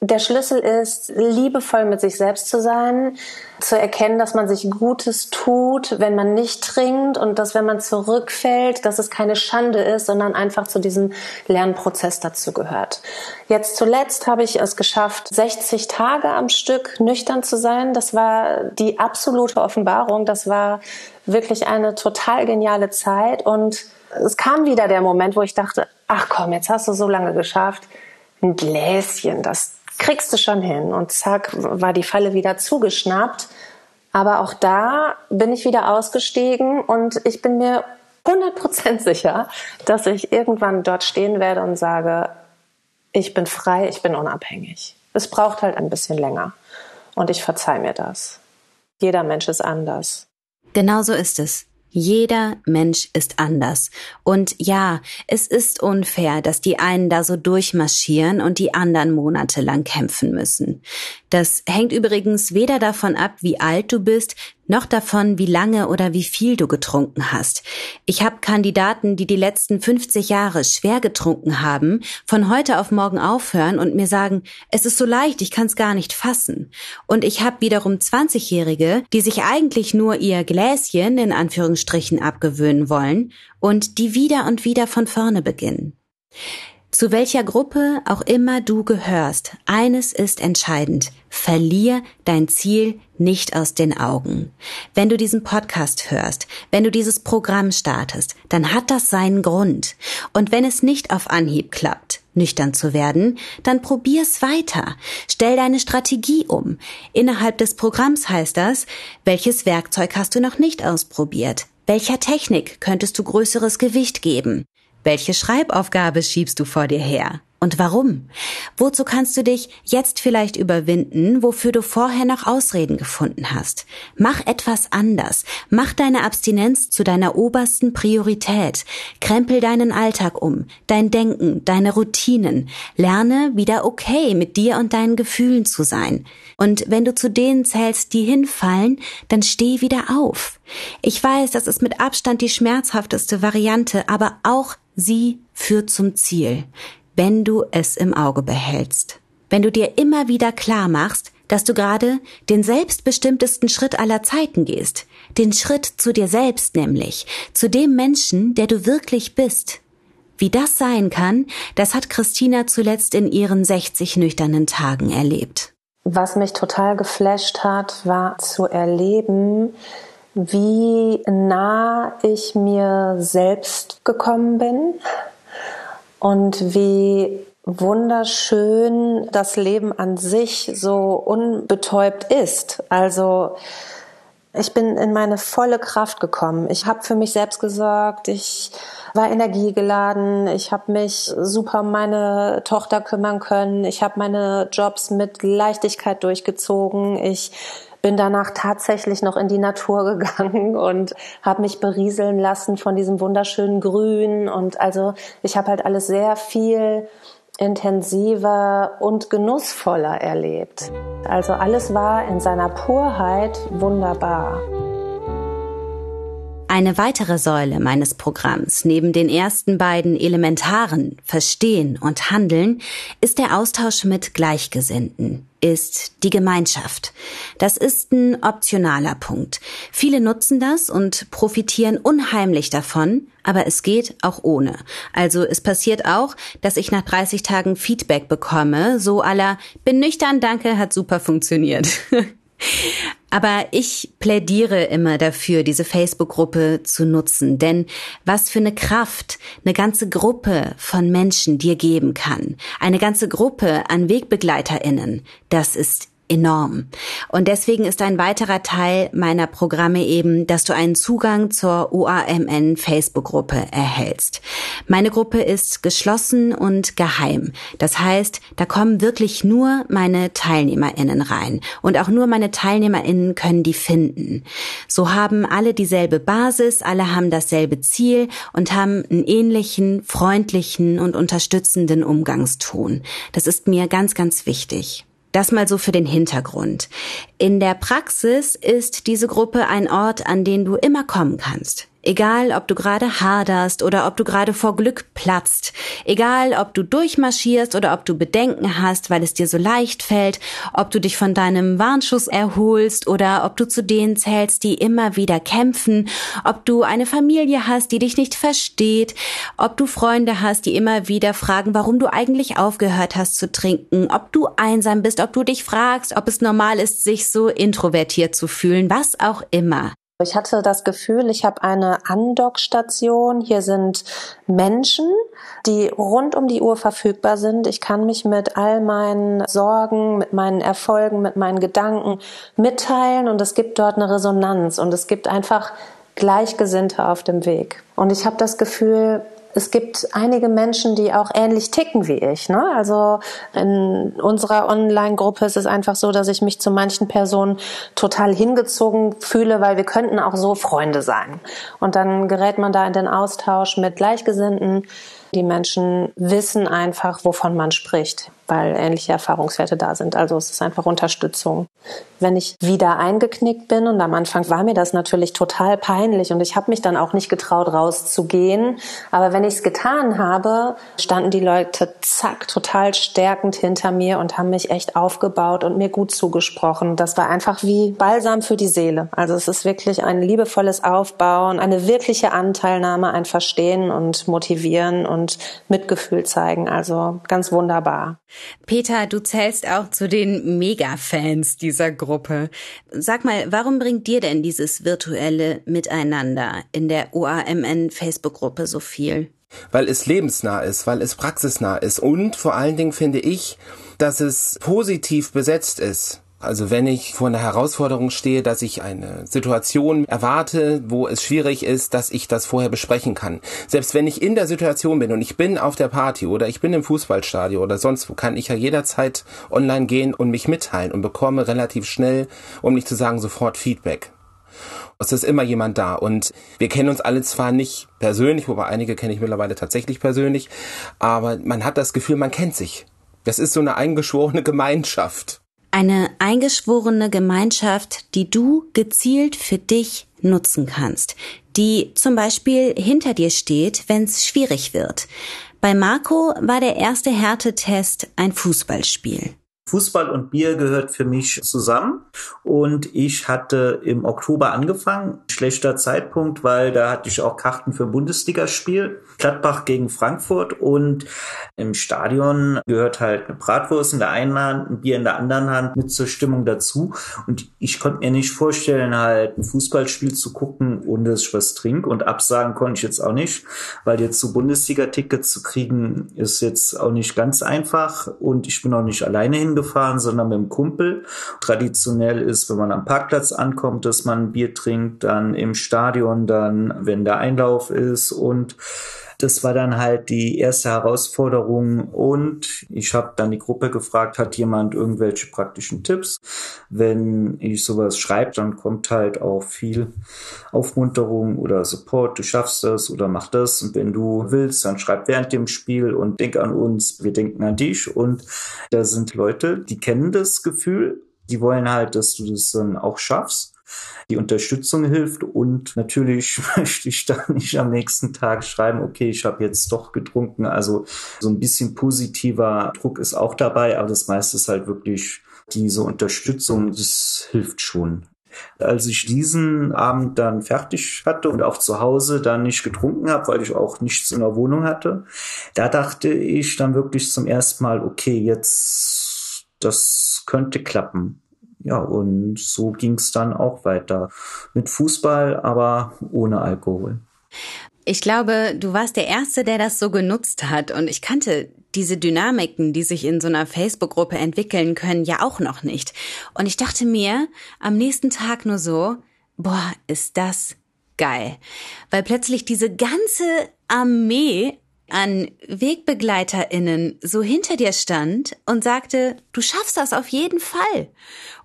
Der Schlüssel ist, liebevoll mit sich selbst zu sein, zu erkennen, dass man sich Gutes tut, wenn man nicht trinkt und dass, wenn man zurückfällt, dass es keine Schande ist, sondern einfach zu diesem Lernprozess dazu gehört. Jetzt zuletzt habe ich es geschafft, 60 Tage am Stück nüchtern zu sein. Das war die absolute Offenbarung. Das war wirklich eine total geniale Zeit und es kam wieder der Moment, wo ich dachte, ach komm, jetzt hast du so lange geschafft. Ein Gläschen, das kriegst du schon hin. Und zack, war die Falle wieder zugeschnappt. Aber auch da bin ich wieder ausgestiegen und ich bin mir 100% sicher, dass ich irgendwann dort stehen werde und sage, ich bin frei, ich bin unabhängig. Es braucht halt ein bisschen länger. Und ich verzeih mir das. Jeder Mensch ist anders. Genau so ist es. Jeder Mensch ist anders. Und ja, es ist unfair, dass die einen da so durchmarschieren und die anderen monatelang kämpfen müssen. Das hängt übrigens weder davon ab, wie alt du bist, noch davon, wie lange oder wie viel du getrunken hast. Ich habe Kandidaten, die die letzten 50 Jahre schwer getrunken haben, von heute auf morgen aufhören und mir sagen, es ist so leicht, ich kann es gar nicht fassen. Und ich habe wiederum 20-Jährige, die sich eigentlich nur ihr Gläschen in Anführungsstrichen abgewöhnen wollen und die wieder und wieder von vorne beginnen. Zu welcher Gruppe auch immer du gehörst, eines ist entscheidend. Verlier dein Ziel nicht aus den Augen. Wenn du diesen Podcast hörst, wenn du dieses Programm startest, dann hat das seinen Grund. Und wenn es nicht auf Anhieb klappt, nüchtern zu werden, dann probier's weiter. Stell deine Strategie um. Innerhalb des Programms heißt das, welches Werkzeug hast du noch nicht ausprobiert? Welcher Technik könntest du größeres Gewicht geben? Welche Schreibaufgabe schiebst du vor dir her? Und warum? Wozu kannst du dich jetzt vielleicht überwinden, wofür du vorher noch Ausreden gefunden hast? Mach etwas anders. Mach deine Abstinenz zu deiner obersten Priorität. Krempel deinen Alltag um, dein Denken, deine Routinen. Lerne wieder okay mit dir und deinen Gefühlen zu sein. Und wenn du zu denen zählst, die hinfallen, dann steh wieder auf. Ich weiß, das ist mit Abstand die schmerzhafteste Variante, aber auch sie führt zum Ziel wenn du es im Auge behältst. Wenn du dir immer wieder klar machst, dass du gerade den selbstbestimmtesten Schritt aller Zeiten gehst, den Schritt zu dir selbst nämlich, zu dem Menschen, der du wirklich bist. Wie das sein kann, das hat Christina zuletzt in ihren 60 nüchternen Tagen erlebt. Was mich total geflasht hat, war zu erleben, wie nah ich mir selbst gekommen bin und wie wunderschön das Leben an sich so unbetäubt ist. Also ich bin in meine volle Kraft gekommen. Ich habe für mich selbst gesorgt. Ich war energiegeladen. Ich habe mich super um meine Tochter kümmern können. Ich habe meine Jobs mit Leichtigkeit durchgezogen. Ich bin danach tatsächlich noch in die Natur gegangen *laughs* und habe mich berieseln lassen von diesem wunderschönen Grün und also ich habe halt alles sehr viel intensiver und genussvoller erlebt. Also alles war in seiner Purheit wunderbar. Eine weitere Säule meines Programms neben den ersten beiden elementaren Verstehen und Handeln ist der Austausch mit Gleichgesinnten, ist die Gemeinschaft. Das ist ein optionaler Punkt. Viele nutzen das und profitieren unheimlich davon, aber es geht auch ohne. Also es passiert auch, dass ich nach 30 Tagen Feedback bekomme, so aller bin nüchtern, danke, hat super funktioniert. *laughs* Aber ich plädiere immer dafür, diese Facebook-Gruppe zu nutzen. Denn was für eine Kraft eine ganze Gruppe von Menschen dir geben kann, eine ganze Gruppe an WegbegleiterInnen, das ist enorm. Und deswegen ist ein weiterer Teil meiner Programme eben, dass du einen Zugang zur UAMN Facebook-Gruppe erhältst. Meine Gruppe ist geschlossen und geheim. Das heißt, da kommen wirklich nur meine TeilnehmerInnen rein. Und auch nur meine TeilnehmerInnen können die finden. So haben alle dieselbe Basis, alle haben dasselbe Ziel und haben einen ähnlichen, freundlichen und unterstützenden Umgangston. Das ist mir ganz, ganz wichtig. Das mal so für den Hintergrund. In der Praxis ist diese Gruppe ein Ort, an den du immer kommen kannst. Egal, ob du gerade haderst oder ob du gerade vor Glück platzt. Egal, ob du durchmarschierst oder ob du Bedenken hast, weil es dir so leicht fällt. Ob du dich von deinem Warnschuss erholst oder ob du zu denen zählst, die immer wieder kämpfen. Ob du eine Familie hast, die dich nicht versteht. Ob du Freunde hast, die immer wieder fragen, warum du eigentlich aufgehört hast zu trinken. Ob du einsam bist, ob du dich fragst, ob es normal ist, sich so introvertiert zu fühlen. Was auch immer. Ich hatte das Gefühl, ich habe eine Andockstation. Hier sind Menschen, die rund um die Uhr verfügbar sind. Ich kann mich mit all meinen Sorgen, mit meinen Erfolgen, mit meinen Gedanken mitteilen und es gibt dort eine Resonanz und es gibt einfach Gleichgesinnte auf dem Weg. Und ich habe das Gefühl, es gibt einige Menschen, die auch ähnlich ticken wie ich. Ne? Also in unserer Online-Gruppe ist es einfach so, dass ich mich zu manchen Personen total hingezogen fühle, weil wir könnten auch so Freunde sein. Und dann gerät man da in den Austausch mit Gleichgesinnten. Die Menschen wissen einfach, wovon man spricht weil ähnliche Erfahrungswerte da sind. Also es ist einfach Unterstützung. Wenn ich wieder eingeknickt bin und am Anfang war mir das natürlich total peinlich und ich habe mich dann auch nicht getraut rauszugehen, aber wenn ich es getan habe, standen die Leute zack total stärkend hinter mir und haben mich echt aufgebaut und mir gut zugesprochen. Das war einfach wie Balsam für die Seele. Also es ist wirklich ein liebevolles Aufbauen, eine wirkliche Anteilnahme, ein Verstehen und motivieren und Mitgefühl zeigen. Also ganz wunderbar. Peter, du zählst auch zu den Mega-Fans dieser Gruppe. Sag mal, warum bringt dir denn dieses virtuelle Miteinander in der OAMN Facebook-Gruppe so viel? Weil es lebensnah ist, weil es praxisnah ist und vor allen Dingen finde ich, dass es positiv besetzt ist. Also wenn ich vor einer Herausforderung stehe, dass ich eine Situation erwarte, wo es schwierig ist, dass ich das vorher besprechen kann. Selbst wenn ich in der Situation bin und ich bin auf der Party oder ich bin im Fußballstadion oder sonst wo, kann ich ja jederzeit online gehen und mich mitteilen und bekomme relativ schnell, um nicht zu sagen sofort Feedback. Es ist immer jemand da und wir kennen uns alle zwar nicht persönlich, wobei einige kenne ich mittlerweile tatsächlich persönlich, aber man hat das Gefühl, man kennt sich. Das ist so eine eingeschworene Gemeinschaft. Eine eingeschworene Gemeinschaft, die du gezielt für dich nutzen kannst, die zum Beispiel hinter dir steht, wenn es schwierig wird. Bei Marco war der erste Härtetest ein Fußballspiel. Fußball und Bier gehört für mich zusammen. Und ich hatte im Oktober angefangen. Schlechter Zeitpunkt, weil da hatte ich auch Karten für Bundesligaspiel. Gladbach gegen Frankfurt. Und im Stadion gehört halt eine Bratwurst in der einen Hand, ein Bier in der anderen Hand mit zur Stimmung dazu. Und ich konnte mir nicht vorstellen, halt ein Fußballspiel zu gucken, ohne dass ich was trinke. Und absagen konnte ich jetzt auch nicht, weil jetzt so Bundesliga-Tickets zu kriegen, ist jetzt auch nicht ganz einfach. Und ich bin auch nicht alleine hingegangen gefahren, sondern mit dem Kumpel. Traditionell ist, wenn man am Parkplatz ankommt, dass man Bier trinkt, dann im Stadion, dann, wenn der Einlauf ist und das war dann halt die erste Herausforderung und ich habe dann die Gruppe gefragt, hat jemand irgendwelche praktischen Tipps? Wenn ich sowas schreibe, dann kommt halt auch viel Aufmunterung oder Support, du schaffst das oder mach das. Und wenn du willst, dann schreib während dem Spiel und denk an uns, wir denken an dich. Und da sind Leute, die kennen das Gefühl, die wollen halt, dass du das dann auch schaffst die Unterstützung hilft und natürlich *laughs* möchte ich dann nicht am nächsten Tag schreiben, okay, ich habe jetzt doch getrunken. Also so ein bisschen positiver Druck ist auch dabei, aber das meiste ist halt wirklich diese Unterstützung, das hilft schon. Als ich diesen Abend dann fertig hatte und auch zu Hause dann nicht getrunken habe, weil ich auch nichts in der Wohnung hatte, da dachte ich dann wirklich zum ersten Mal, okay, jetzt das könnte klappen Ja, und so ging es dann auch weiter mit Fußball, aber ohne Alkohol. Ich glaube, du warst der Erste, der das so genutzt hat. Und ich kannte diese Dynamiken, die sich in so einer Facebook-Gruppe entwickeln können, ja auch noch nicht. Und ich dachte mir am nächsten Tag nur so, boah, ist das geil. Weil plötzlich diese ganze Armee an WegbegleiterInnen so hinter dir stand und sagte, du schaffst das auf jeden Fall.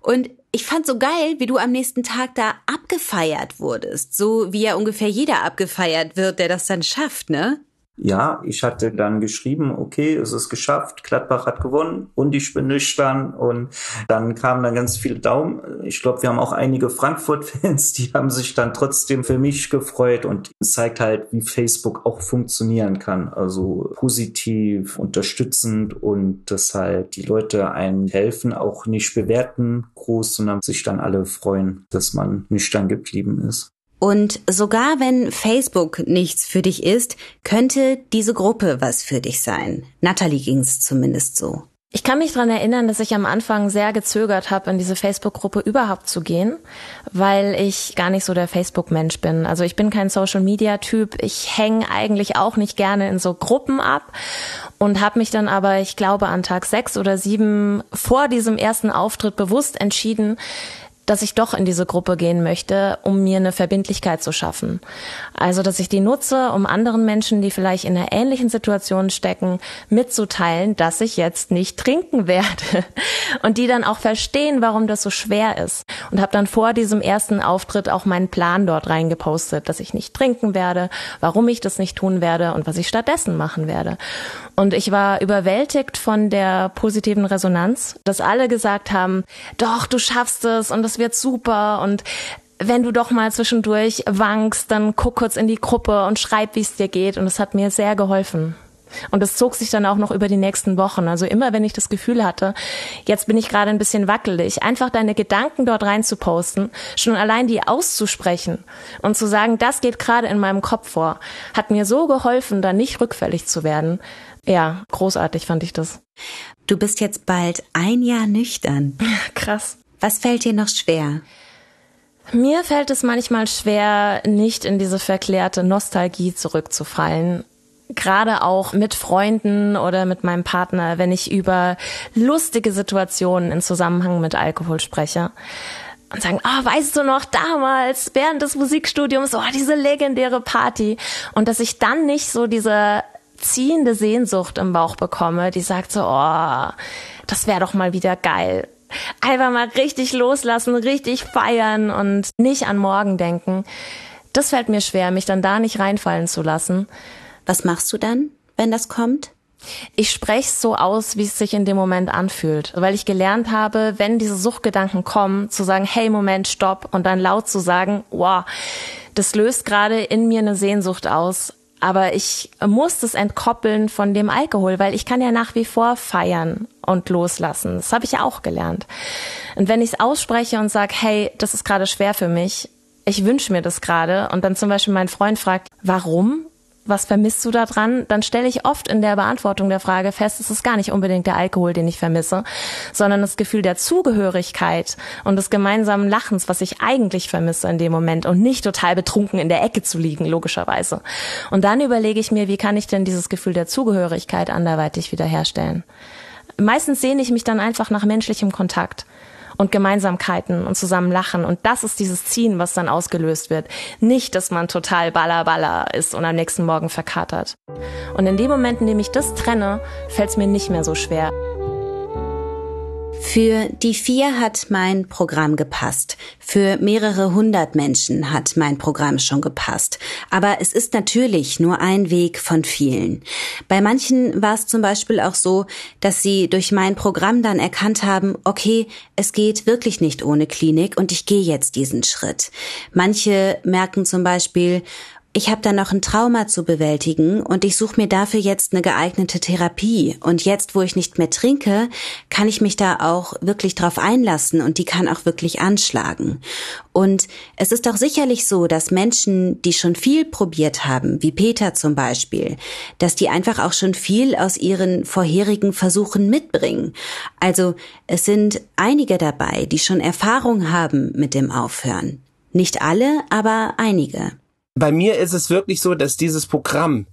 Und ich fand so geil, wie du am nächsten Tag da abgefeiert wurdest. So wie ja ungefähr jeder abgefeiert wird, der das dann schafft, ne? Ja, ich hatte dann geschrieben, okay, es ist geschafft, Gladbach hat gewonnen und ich bin nüchtern und dann kamen dann ganz viele Daumen. Ich glaube, wir haben auch einige Frankfurt-Fans, *laughs* die haben sich dann trotzdem für mich gefreut und zeigt halt, wie Facebook auch funktionieren kann. Also positiv, unterstützend und dass halt die Leute einem helfen, auch nicht bewerten groß, sondern sich dann alle freuen, dass man nüchtern geblieben ist. Und sogar wenn Facebook nichts für dich ist, könnte diese Gruppe was für dich sein. Natalie ging's zumindest so. Ich kann mich dran erinnern, dass ich am Anfang sehr gezögert habe, in diese Facebook-Gruppe überhaupt zu gehen, weil ich gar nicht so der Facebook-Mensch bin. Also ich bin kein Social-Media-Typ. Ich hänge eigentlich auch nicht gerne in so Gruppen ab und habe mich dann aber, ich glaube, an Tag sechs oder sieben vor diesem ersten Auftritt bewusst entschieden, dass ich doch in diese Gruppe gehen möchte, um mir eine Verbindlichkeit zu schaffen. Also, dass ich die nutze, um anderen Menschen, die vielleicht in einer ähnlichen Situation stecken, mitzuteilen, dass ich jetzt nicht trinken *laughs* werde. Und die dann auch verstehen, warum das so schwer ist. Und habe dann vor diesem ersten Auftritt auch meinen Plan dort reingepostet, dass ich nicht trinken werde, warum ich das nicht tun werde und was ich stattdessen machen werde. Und ich war überwältigt von der positiven Resonanz, dass alle gesagt haben, doch, du schaffst es und das wird super und wenn du doch mal zwischendurch wankst, dann guck kurz in die Gruppe und schreib, wie es dir geht. Und es hat mir sehr geholfen. Und es zog sich dann auch noch über die nächsten Wochen. Also immer, wenn ich das Gefühl hatte, jetzt bin ich gerade ein bisschen wackelig, einfach deine Gedanken dort rein zu posten, schon allein die auszusprechen und zu sagen, das geht gerade in meinem Kopf vor, hat mir so geholfen, da nicht rückfällig zu werden, ja, großartig fand ich das. Du bist jetzt bald ein Jahr nüchtern. *laughs* Krass. Was fällt dir noch schwer? Mir fällt es manchmal schwer, nicht in diese verklärte Nostalgie zurückzufallen. Gerade auch mit Freunden oder mit meinem Partner, wenn ich über lustige Situationen in Zusammenhang mit Alkohol spreche und sagen, ah, oh, weißt du noch damals während des Musikstudiums, oh, diese legendäre Party und dass ich dann nicht so diese ziehende Sehnsucht im Bauch bekomme, die sagt so, oh, das wäre doch mal wieder geil. Einfach mal richtig loslassen, richtig feiern und nicht an morgen denken. Das fällt mir schwer, mich dann da nicht reinfallen zu lassen. Was machst du dann, wenn das kommt? Ich spreche so aus, wie es sich in dem Moment anfühlt, weil ich gelernt habe, wenn diese Suchtgedanken kommen, zu sagen, hey, Moment, stopp und dann laut zu sagen, wow, das löst gerade in mir eine Sehnsucht aus aber ich muss es entkoppeln von dem Alkohol, weil ich kann ja nach wie vor feiern und loslassen. Das habe ich ja auch gelernt. Und wenn ich es ausspreche und sage, hey, das ist gerade schwer für mich, ich wünsche mir das gerade und dann zum Beispiel mein Freund fragt, warum? Was vermisst du da dran? Dann stelle ich oft in der Beantwortung der Frage fest, es ist gar nicht unbedingt der Alkohol, den ich vermisse, sondern das Gefühl der Zugehörigkeit und des gemeinsamen Lachens, was ich eigentlich vermisse in dem Moment und nicht total betrunken in der Ecke zu liegen, logischerweise. Und dann überlege ich mir, wie kann ich denn dieses Gefühl der Zugehörigkeit anderweitig wiederherstellen? Meistens sehne ich mich dann einfach nach menschlichem Kontakt und Gemeinsamkeiten und zusammen lachen. Und das ist dieses Ziehen, was dann ausgelöst wird. Nicht, dass man total baller baller ist und am nächsten Morgen verkatert. Und in dem Moment, in dem ich das trenne, fällt es mir nicht mehr so schwer. Für die vier hat mein Programm gepasst. Für mehrere hundert Menschen hat mein Programm schon gepasst. Aber es ist natürlich nur ein Weg von vielen. Bei manchen war es zum Beispiel auch so, dass sie durch mein Programm dann erkannt haben, okay, es geht wirklich nicht ohne Klinik und ich gehe jetzt diesen Schritt. Manche merken zum Beispiel, ich habe da noch ein Trauma zu bewältigen und ich suche mir dafür jetzt eine geeignete Therapie. Und jetzt, wo ich nicht mehr trinke, kann ich mich da auch wirklich drauf einlassen und die kann auch wirklich anschlagen. Und es ist doch sicherlich so, dass Menschen, die schon viel probiert haben, wie Peter zum Beispiel, dass die einfach auch schon viel aus ihren vorherigen Versuchen mitbringen. Also es sind einige dabei, die schon Erfahrung haben mit dem Aufhören. Nicht alle, aber einige. Bei mir ist es wirklich so, dass dieses Programm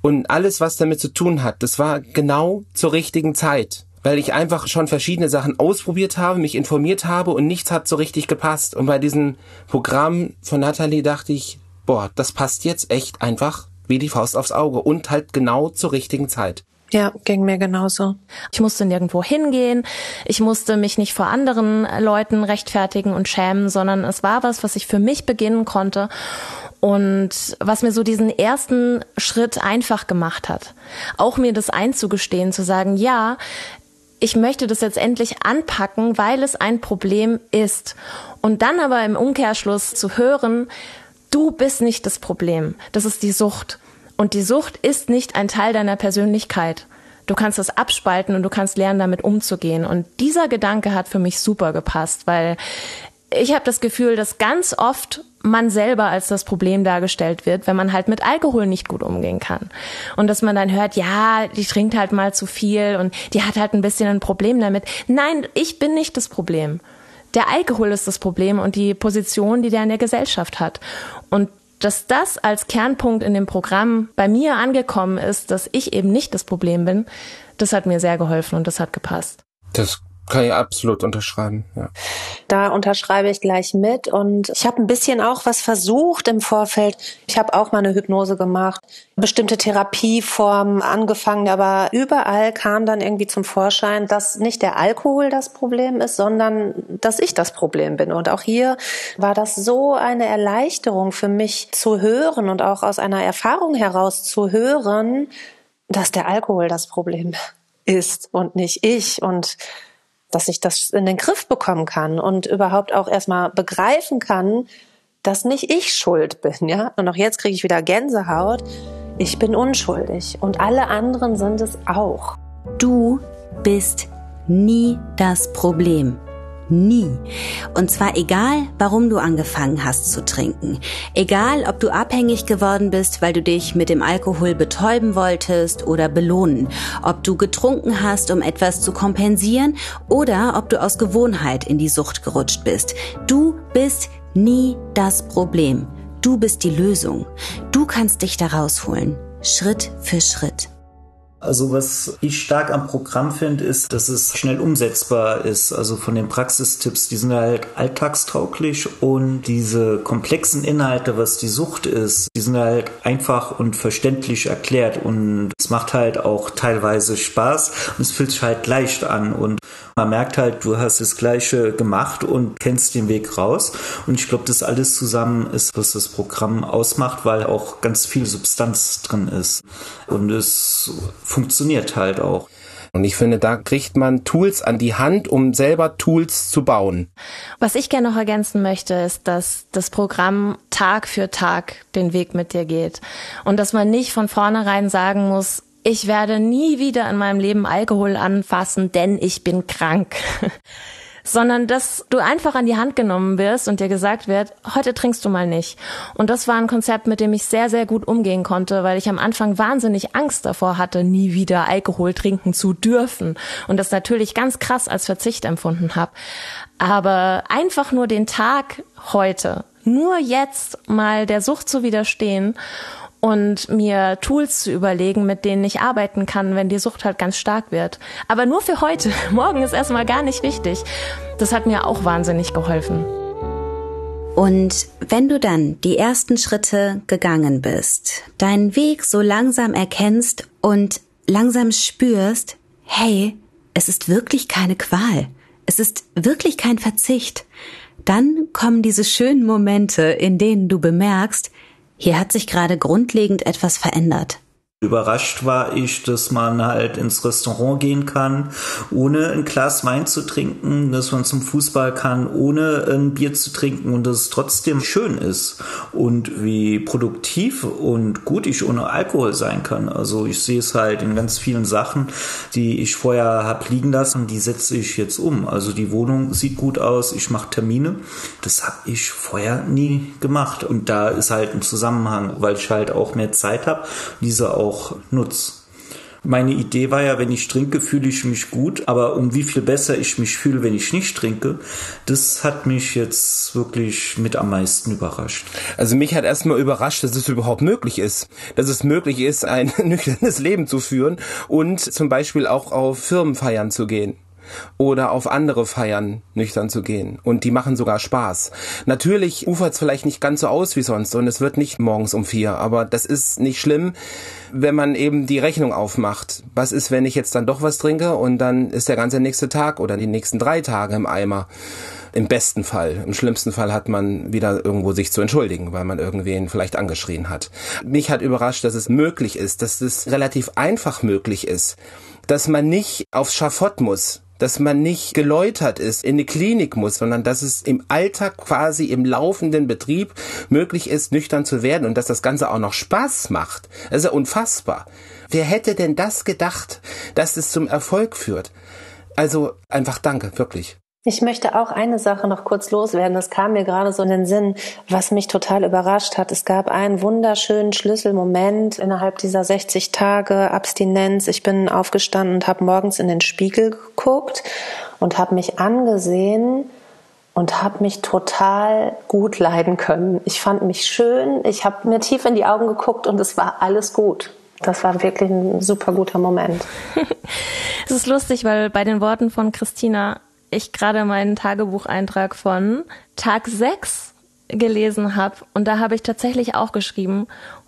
und alles, was damit zu tun hat, das war genau zur richtigen Zeit. Weil ich einfach schon verschiedene Sachen ausprobiert habe, mich informiert habe und nichts hat so richtig gepasst. Und bei diesem Programm von Natalie dachte ich, boah, das passt jetzt echt einfach wie die Faust aufs Auge und halt genau zur richtigen Zeit. Ja, ging mir genauso. Ich musste nirgendwo hingehen. Ich musste mich nicht vor anderen Leuten rechtfertigen und schämen, sondern es war was, was ich für mich beginnen konnte und was mir so diesen ersten Schritt einfach gemacht hat. Auch mir das einzugestehen, zu sagen, ja, ich möchte das jetzt endlich anpacken, weil es ein Problem ist. Und dann aber im Umkehrschluss zu hören, du bist nicht das Problem, das ist die Sucht. Und die Sucht ist nicht ein Teil deiner Persönlichkeit. Du kannst das abspalten und du kannst lernen, damit umzugehen. Und dieser Gedanke hat für mich super gepasst, weil ich habe das Gefühl, dass ganz oft man selber als das Problem dargestellt wird, wenn man halt mit Alkohol nicht gut umgehen kann. Und dass man dann hört, ja, die trinkt halt mal zu viel und die hat halt ein bisschen ein Problem damit. Nein, ich bin nicht das Problem. Der Alkohol ist das Problem und die Position, die der in der Gesellschaft hat. Und dass das als Kernpunkt in dem Programm bei mir angekommen ist, dass ich eben nicht das Problem bin, das hat mir sehr geholfen und das hat gepasst. Das kann ich absolut unterschreiben, ja. Da unterschreibe ich gleich mit und ich habe ein bisschen auch was versucht im Vorfeld. Ich habe auch mal eine Hypnose gemacht, bestimmte Therapieformen angefangen, aber überall kam dann irgendwie zum Vorschein, dass nicht der Alkohol das Problem ist, sondern dass ich das Problem bin. Und auch hier war das so eine Erleichterung für mich zu hören und auch aus einer Erfahrung heraus zu hören, dass der Alkohol das Problem ist und nicht ich und dass ich das in den Griff bekommen kann und überhaupt auch erstmal begreifen kann, dass nicht ich schuld bin, ja? Und auch jetzt kriege ich wieder Gänsehaut. Ich bin unschuldig und alle anderen sind es auch. Du bist nie das Problem. Nie. Und zwar egal, warum du angefangen hast zu trinken. Egal, ob du abhängig geworden bist, weil du dich mit dem Alkohol betäuben wolltest oder belohnen. Ob du getrunken hast, um etwas zu kompensieren oder ob du aus Gewohnheit in die Sucht gerutscht bist. Du bist nie das Problem. Du bist die Lösung. Du kannst dich da rausholen. Schritt für Schritt. Also was ich stark am Programm finde, ist, dass es schnell umsetzbar ist. Also von den Praxistipps, die sind halt alltagstauglich und diese komplexen Inhalte, was die Sucht ist, die sind halt einfach und verständlich erklärt und es macht halt auch teilweise Spaß und es fühlt sich halt leicht an und man merkt halt, du hast das Gleiche gemacht und kennst den Weg raus und ich glaube, das alles zusammen ist, was das Programm ausmacht, weil auch ganz viel Substanz drin ist und es funktioniert halt auch. Und ich finde, da kriegt man Tools an die Hand, um selber Tools zu bauen. Was ich gerne noch ergänzen möchte, ist, dass das Programm Tag für Tag den Weg mit dir geht. Und dass man nicht von vornherein sagen muss, ich werde nie wieder in meinem Leben Alkohol anfassen, denn ich bin krank. *laughs* sondern dass du einfach an die Hand genommen wirst und dir gesagt wird, heute trinkst du mal nicht. Und das war ein Konzept, mit dem ich sehr, sehr gut umgehen konnte, weil ich am Anfang wahnsinnig Angst davor hatte, nie wieder Alkohol trinken zu dürfen und das natürlich ganz krass als Verzicht empfunden habe. Aber einfach nur den Tag heute, nur jetzt mal der Sucht zu widerstehen und mir Tools zu überlegen, mit denen ich arbeiten kann, wenn die Sucht halt ganz stark wird. Aber nur für heute. *laughs* Morgen ist erstmal gar nicht wichtig. Das hat mir auch wahnsinnig geholfen. Und wenn du dann die ersten Schritte gegangen bist, deinen Weg so langsam erkennst und langsam spürst, hey, es ist wirklich keine Qual. Es ist wirklich kein Verzicht. Dann kommen diese schönen Momente, in denen du bemerkst, hier hat sich gerade grundlegend etwas verändert. Überrascht war ich, dass man halt ins Restaurant gehen kann, ohne ein Glas Wein zu trinken, dass man zum Fußball kann, ohne ein Bier zu trinken und dass es trotzdem schön ist und wie produktiv und gut ich ohne Alkohol sein kann. Also ich sehe es halt in ganz vielen Sachen, die ich vorher habe liegen lassen, die setze ich jetzt um. Also die Wohnung sieht gut aus, ich mache Termine. Das habe ich vorher nie gemacht und da ist halt ein Zusammenhang, weil ich halt auch mehr Zeit habe, diese auch auch nutze. Meine Idee war ja, wenn ich trinke, fühle ich mich gut, aber um wie viel besser ich mich fühle, wenn ich nicht trinke, das hat mich jetzt wirklich mit am meisten überrascht. Also mich hat erstmal überrascht, dass es überhaupt möglich ist, dass es möglich ist, ein *laughs* nüchternes Leben zu führen und zum Beispiel auch auf Firmenfeiern zu gehen oder auf andere Feiern nüchtern zu gehen. Und die machen sogar Spaß. Natürlich ufert es vielleicht nicht ganz so aus wie sonst und es wird nicht morgens um vier, aber das ist nicht schlimm, wenn man eben die Rechnung aufmacht. Was ist, wenn ich jetzt dann doch was trinke und dann ist der ganze nächste Tag oder die nächsten drei Tage im Eimer? Im besten Fall. Im schlimmsten Fall hat man wieder irgendwo sich zu entschuldigen, weil man irgendwen vielleicht angeschrien hat. Mich hat überrascht, dass es möglich ist, dass es relativ einfach möglich ist, dass man nicht aufs Schafott muss, dass man nicht geläutert ist, in eine Klinik muss, sondern dass es im Alltag quasi im laufenden Betrieb möglich ist, nüchtern zu werden und dass das Ganze auch noch Spaß macht. Das ist ja unfassbar. Wer hätte denn das gedacht, dass es zum Erfolg führt? Also einfach danke, wirklich. Ich möchte auch eine Sache noch kurz loswerden. Das kam mir gerade so in den Sinn, was mich total überrascht hat. Es gab einen wunderschönen Schlüsselmoment innerhalb dieser 60 Tage Abstinenz. Ich bin aufgestanden und habe morgens in den Spiegel geguckt und habe mich angesehen und habe mich total gut leiden können. Ich fand mich schön. Ich habe mir tief in die Augen geguckt und es war alles gut. Das war wirklich ein super guter Moment. *laughs* es ist lustig, weil bei den Worten von Christina ich gerade meinen Tagebucheintrag von Tag 6 gelesen habe und da habe ich tatsächlich auch geschrieben,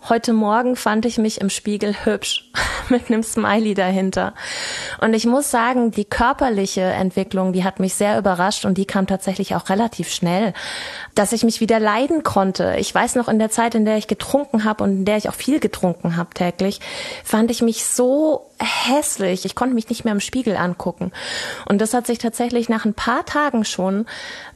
heute Morgen fand ich mich im Spiegel hübsch *laughs* mit einem Smiley dahinter. Und ich muss sagen, die körperliche Entwicklung, die hat mich sehr überrascht und die kam tatsächlich auch relativ schnell, dass ich mich wieder leiden konnte. Ich weiß noch in der Zeit, in der ich getrunken habe und in der ich auch viel getrunken habe täglich, fand ich mich so hässlich. Ich konnte mich nicht mehr im Spiegel angucken. Und das hat sich tatsächlich nach ein paar Tagen schon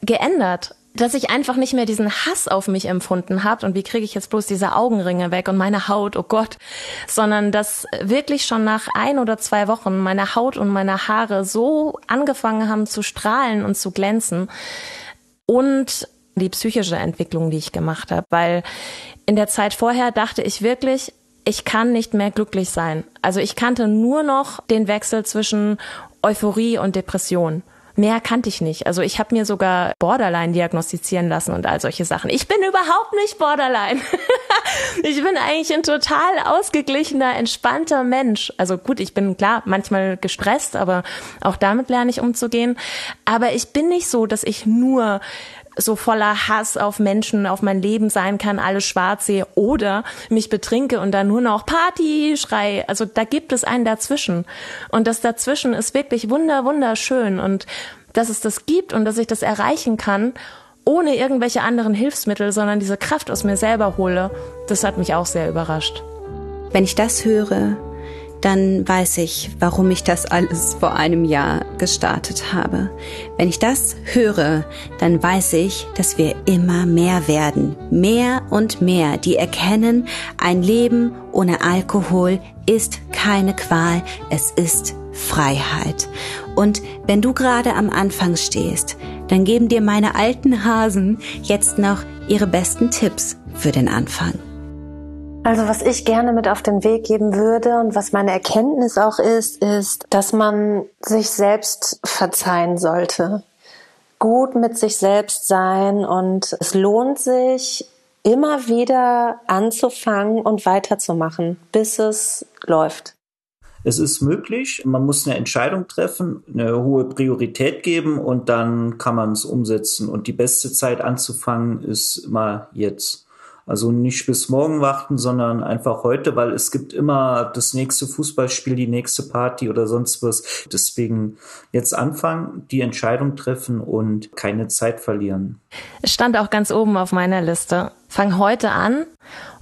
geändert dass ich einfach nicht mehr diesen Hass auf mich empfunden habe und wie kriege ich jetzt bloß diese Augenringe weg und meine Haut, oh Gott, sondern dass wirklich schon nach ein oder zwei Wochen meine Haut und meine Haare so angefangen haben zu strahlen und zu glänzen und die psychische Entwicklung, die ich gemacht habe, weil in der Zeit vorher dachte ich wirklich, ich kann nicht mehr glücklich sein. Also ich kannte nur noch den Wechsel zwischen Euphorie und Depression. Mehr kannte ich nicht. Also ich habe mir sogar Borderline diagnostizieren lassen und all solche Sachen. Ich bin überhaupt nicht Borderline. *laughs* ich bin eigentlich ein total ausgeglichener, entspannter Mensch. Also gut, ich bin klar manchmal gestresst, aber auch damit lerne ich umzugehen. Aber ich bin nicht so, dass ich nur so voller Hass auf Menschen, auf mein Leben sein kann, alles schwarz sehe oder mich betrinke und dann nur noch Party schrei. Also da gibt es einen dazwischen. Und das dazwischen ist wirklich wunder, wunderschön und dass es das gibt und dass ich das erreichen kann, ohne irgendwelche anderen Hilfsmittel, sondern diese Kraft aus mir selber hole, das hat mich auch sehr überrascht. Wenn ich das höre, dann weiß ich, warum ich das alles vor einem Jahr gestartet habe. Wenn ich das höre, dann weiß ich, dass wir immer mehr werden. Mehr und mehr, die erkennen, ein Leben ohne Alkohol ist keine Qual, es ist Freiheit. Und wenn du gerade am Anfang stehst, dann geben dir meine alten Hasen jetzt noch ihre besten Tipps für den Anfang. Also was ich gerne mit auf den Weg geben würde und was meine Erkenntnis auch ist, ist, dass man sich selbst verzeihen sollte. Gut mit sich selbst sein und es lohnt sich, immer wieder anzufangen und weiterzumachen, bis es läuft. Es ist möglich, man muss eine Entscheidung treffen, eine hohe Priorität geben und dann kann man es umsetzen. Und die beste Zeit anzufangen ist immer jetzt. Also nicht bis morgen warten, sondern einfach heute, weil es gibt immer das nächste Fußballspiel, die nächste Party oder sonst was. Deswegen jetzt anfangen, die Entscheidung treffen und keine Zeit verlieren. Es stand auch ganz oben auf meiner Liste. Fang heute an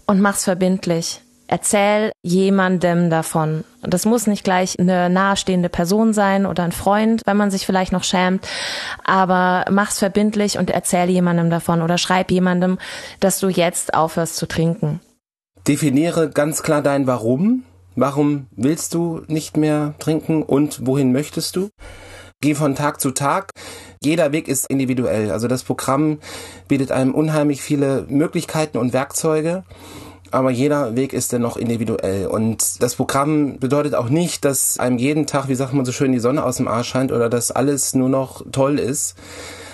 und mach's verbindlich. Erzähl jemandem davon. Das muss nicht gleich eine nahestehende Person sein oder ein Freund, wenn man sich vielleicht noch schämt, aber mach's verbindlich und erzähl jemandem davon oder schreib jemandem, dass du jetzt aufhörst zu trinken. Definiere ganz klar dein Warum. Warum willst du nicht mehr trinken und wohin möchtest du? Geh von Tag zu Tag. Jeder Weg ist individuell. Also das Programm bietet einem unheimlich viele Möglichkeiten und Werkzeuge aber jeder Weg ist dennoch individuell. Und das Programm bedeutet auch nicht, dass einem jeden Tag, wie sagt man so schön, die Sonne aus dem Arsch scheint oder dass alles nur noch toll ist.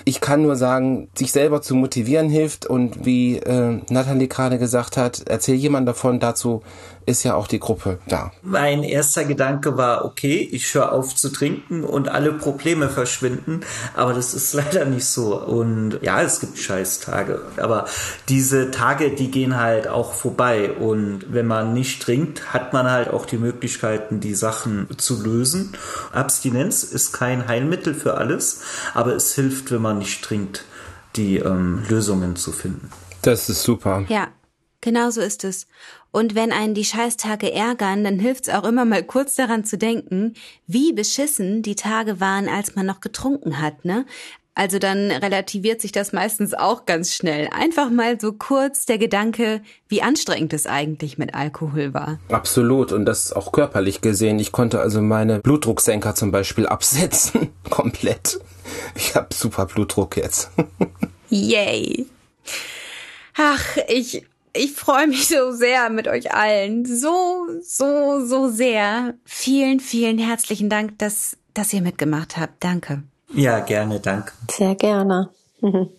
Ich kann nur sagen, sich selber zu motivieren hilft und wie äh, Nathalie gerade gesagt hat, erzähl jemand davon, dazu ist ja auch die Gruppe da. Mein erster Gedanke war, okay, ich höre auf zu trinken und alle Probleme verschwinden, aber das ist *laughs* leider nicht so. Und ja, es gibt Scheißtage, aber diese Tage, die gehen halt auch vorbei. Und wenn man nicht trinkt, hat man halt auch die Möglichkeiten, die Sachen zu lösen. Abstinenz ist kein Heilmittel für alles, aber es hilft, wenn man nicht trinkt, die ähm, Lösungen zu finden. Das ist super. Ja, genau so ist es. Und wenn einen die Scheißtage ärgern, dann hilft's auch immer mal kurz daran zu denken, wie beschissen die Tage waren, als man noch getrunken hat, ne? Also dann relativiert sich das meistens auch ganz schnell. Einfach mal so kurz der Gedanke, wie anstrengend es eigentlich mit Alkohol war. Absolut. Und das auch körperlich gesehen. Ich konnte also meine Blutdrucksenker zum Beispiel absetzen. *laughs* Komplett. Ich habe super Blutdruck jetzt. *laughs* Yay. Ach, ich ich freue mich so sehr mit euch allen. So, so, so sehr. Vielen, vielen herzlichen Dank, dass, dass ihr mitgemacht habt. Danke. Ja, gerne, danke. Sehr gerne. *laughs*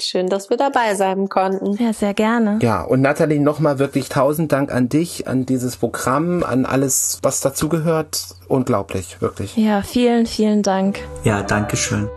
Schön, dass wir dabei sein konnten. Ja, sehr gerne. Ja, und Nathalie, nochmal wirklich tausend Dank an dich, an dieses Programm, an alles, was dazugehört. Unglaublich, wirklich. Ja, vielen, vielen Dank. Ja, danke schön.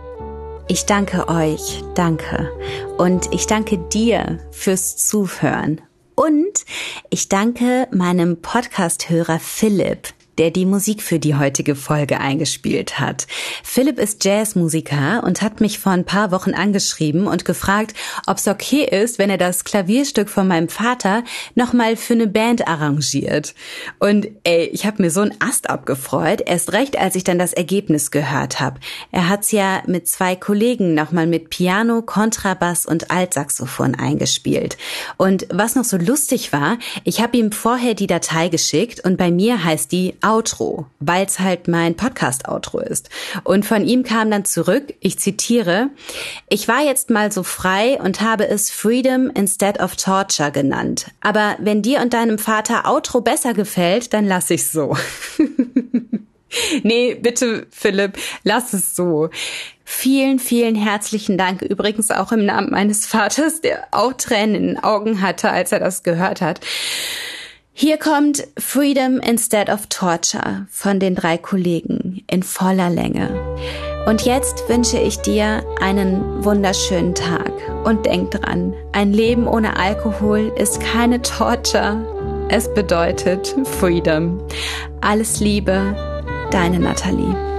Ich danke euch, danke. Und ich danke dir fürs Zuhören. Und ich danke meinem Podcast-Hörer Philipp, der die Musik für die heutige Folge eingespielt hat. Philipp ist Jazzmusiker und hat mich vor ein paar Wochen angeschrieben und gefragt, ob es okay ist, wenn er das Klavierstück von meinem Vater nochmal für eine Band arrangiert. Und ey, ich habe mir so einen Ast abgefreut, erst recht, als ich dann das Ergebnis gehört habe. Er hat's ja mit zwei Kollegen nochmal mit Piano, Kontrabass und Altsaxophon eingespielt. Und was noch so lustig war, ich habe ihm vorher die Datei geschickt und bei mir heißt die Outro, weil es halt mein Podcast-Outro ist. Und von ihm kam dann zurück, ich zitiere, ich war jetzt mal so frei und habe es Freedom instead of Torture genannt. Aber wenn dir und deinem Vater Outro besser gefällt, dann lass ich's so. *laughs* nee, bitte, Philipp, lass es so. Vielen, vielen herzlichen Dank. Übrigens auch im Namen meines Vaters, der auch Tränen in den Augen hatte, als er das gehört hat. Hier kommt Freedom Instead of Torture von den drei Kollegen in voller Länge. Und jetzt wünsche ich dir einen wunderschönen Tag und denk dran, ein Leben ohne Alkohol ist keine Torture. Es bedeutet Freedom. Alles Liebe, deine Nathalie.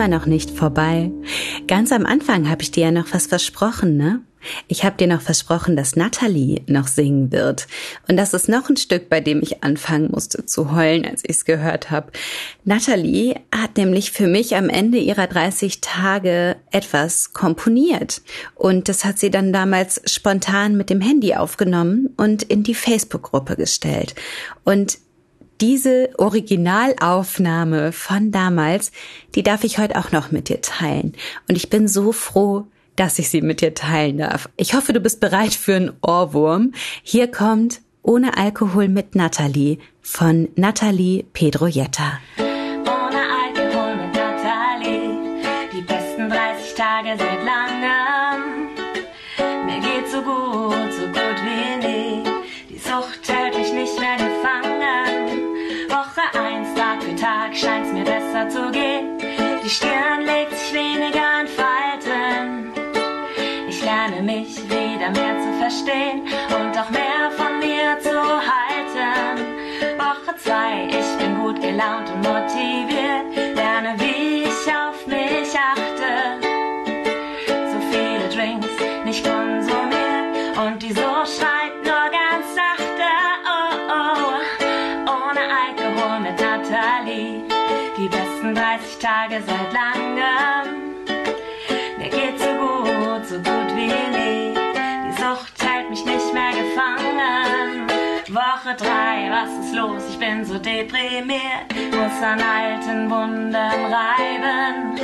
Immer noch nicht vorbei. Ganz am Anfang habe ich dir ja noch was versprochen, ne? Ich habe dir noch versprochen, dass Natalie noch singen wird. Und das ist noch ein Stück, bei dem ich anfangen musste zu heulen, als ich es gehört habe. Natalie hat nämlich für mich am Ende ihrer 30 Tage etwas komponiert. Und das hat sie dann damals spontan mit dem Handy aufgenommen und in die Facebook-Gruppe gestellt. Und diese Originalaufnahme von damals, die darf ich heute auch noch mit dir teilen. Und ich bin so froh, dass ich sie mit dir teilen darf. Ich hoffe, du bist bereit für einen Ohrwurm. Hier kommt Ohne Alkohol mit Natalie von Natalie Pedroietta. Ohne Alkohol mit Natalie, die besten 30 Tage seit langem. Die Stirn legt sich weniger in Falten lerne mich wieder mehr zu verstehen und auch mehr von mir zu halten. Woche zwei, ich bin gut gelaunt und motiviert, Tage seit langem. Mir geht's so gut, so gut wie nie. Die Sucht hält mich nicht mehr gefangen. Woche drei, was ist los? Ich bin so deprimiert, muss an alten Wunden reiben.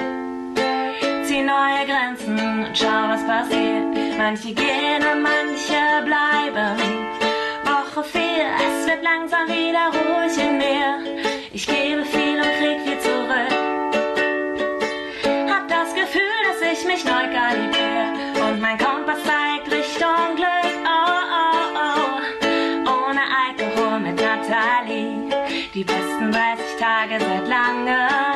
Zieh neue Grenzen und schau, was passiert. Manche gehen und manche bleiben. Woche vier, es wird langsam wieder ruhig in mir. Ich gebe viel und krieg die besten 30 Tage seit langem.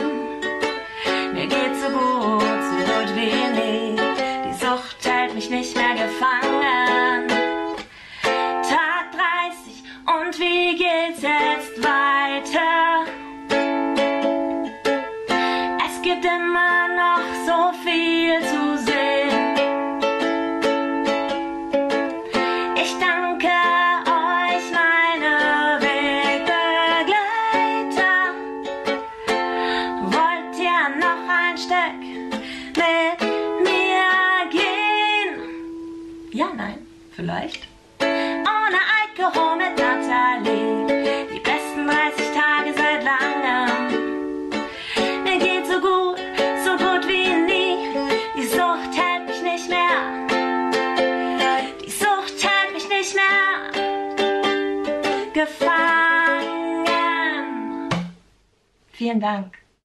Vielen Dank.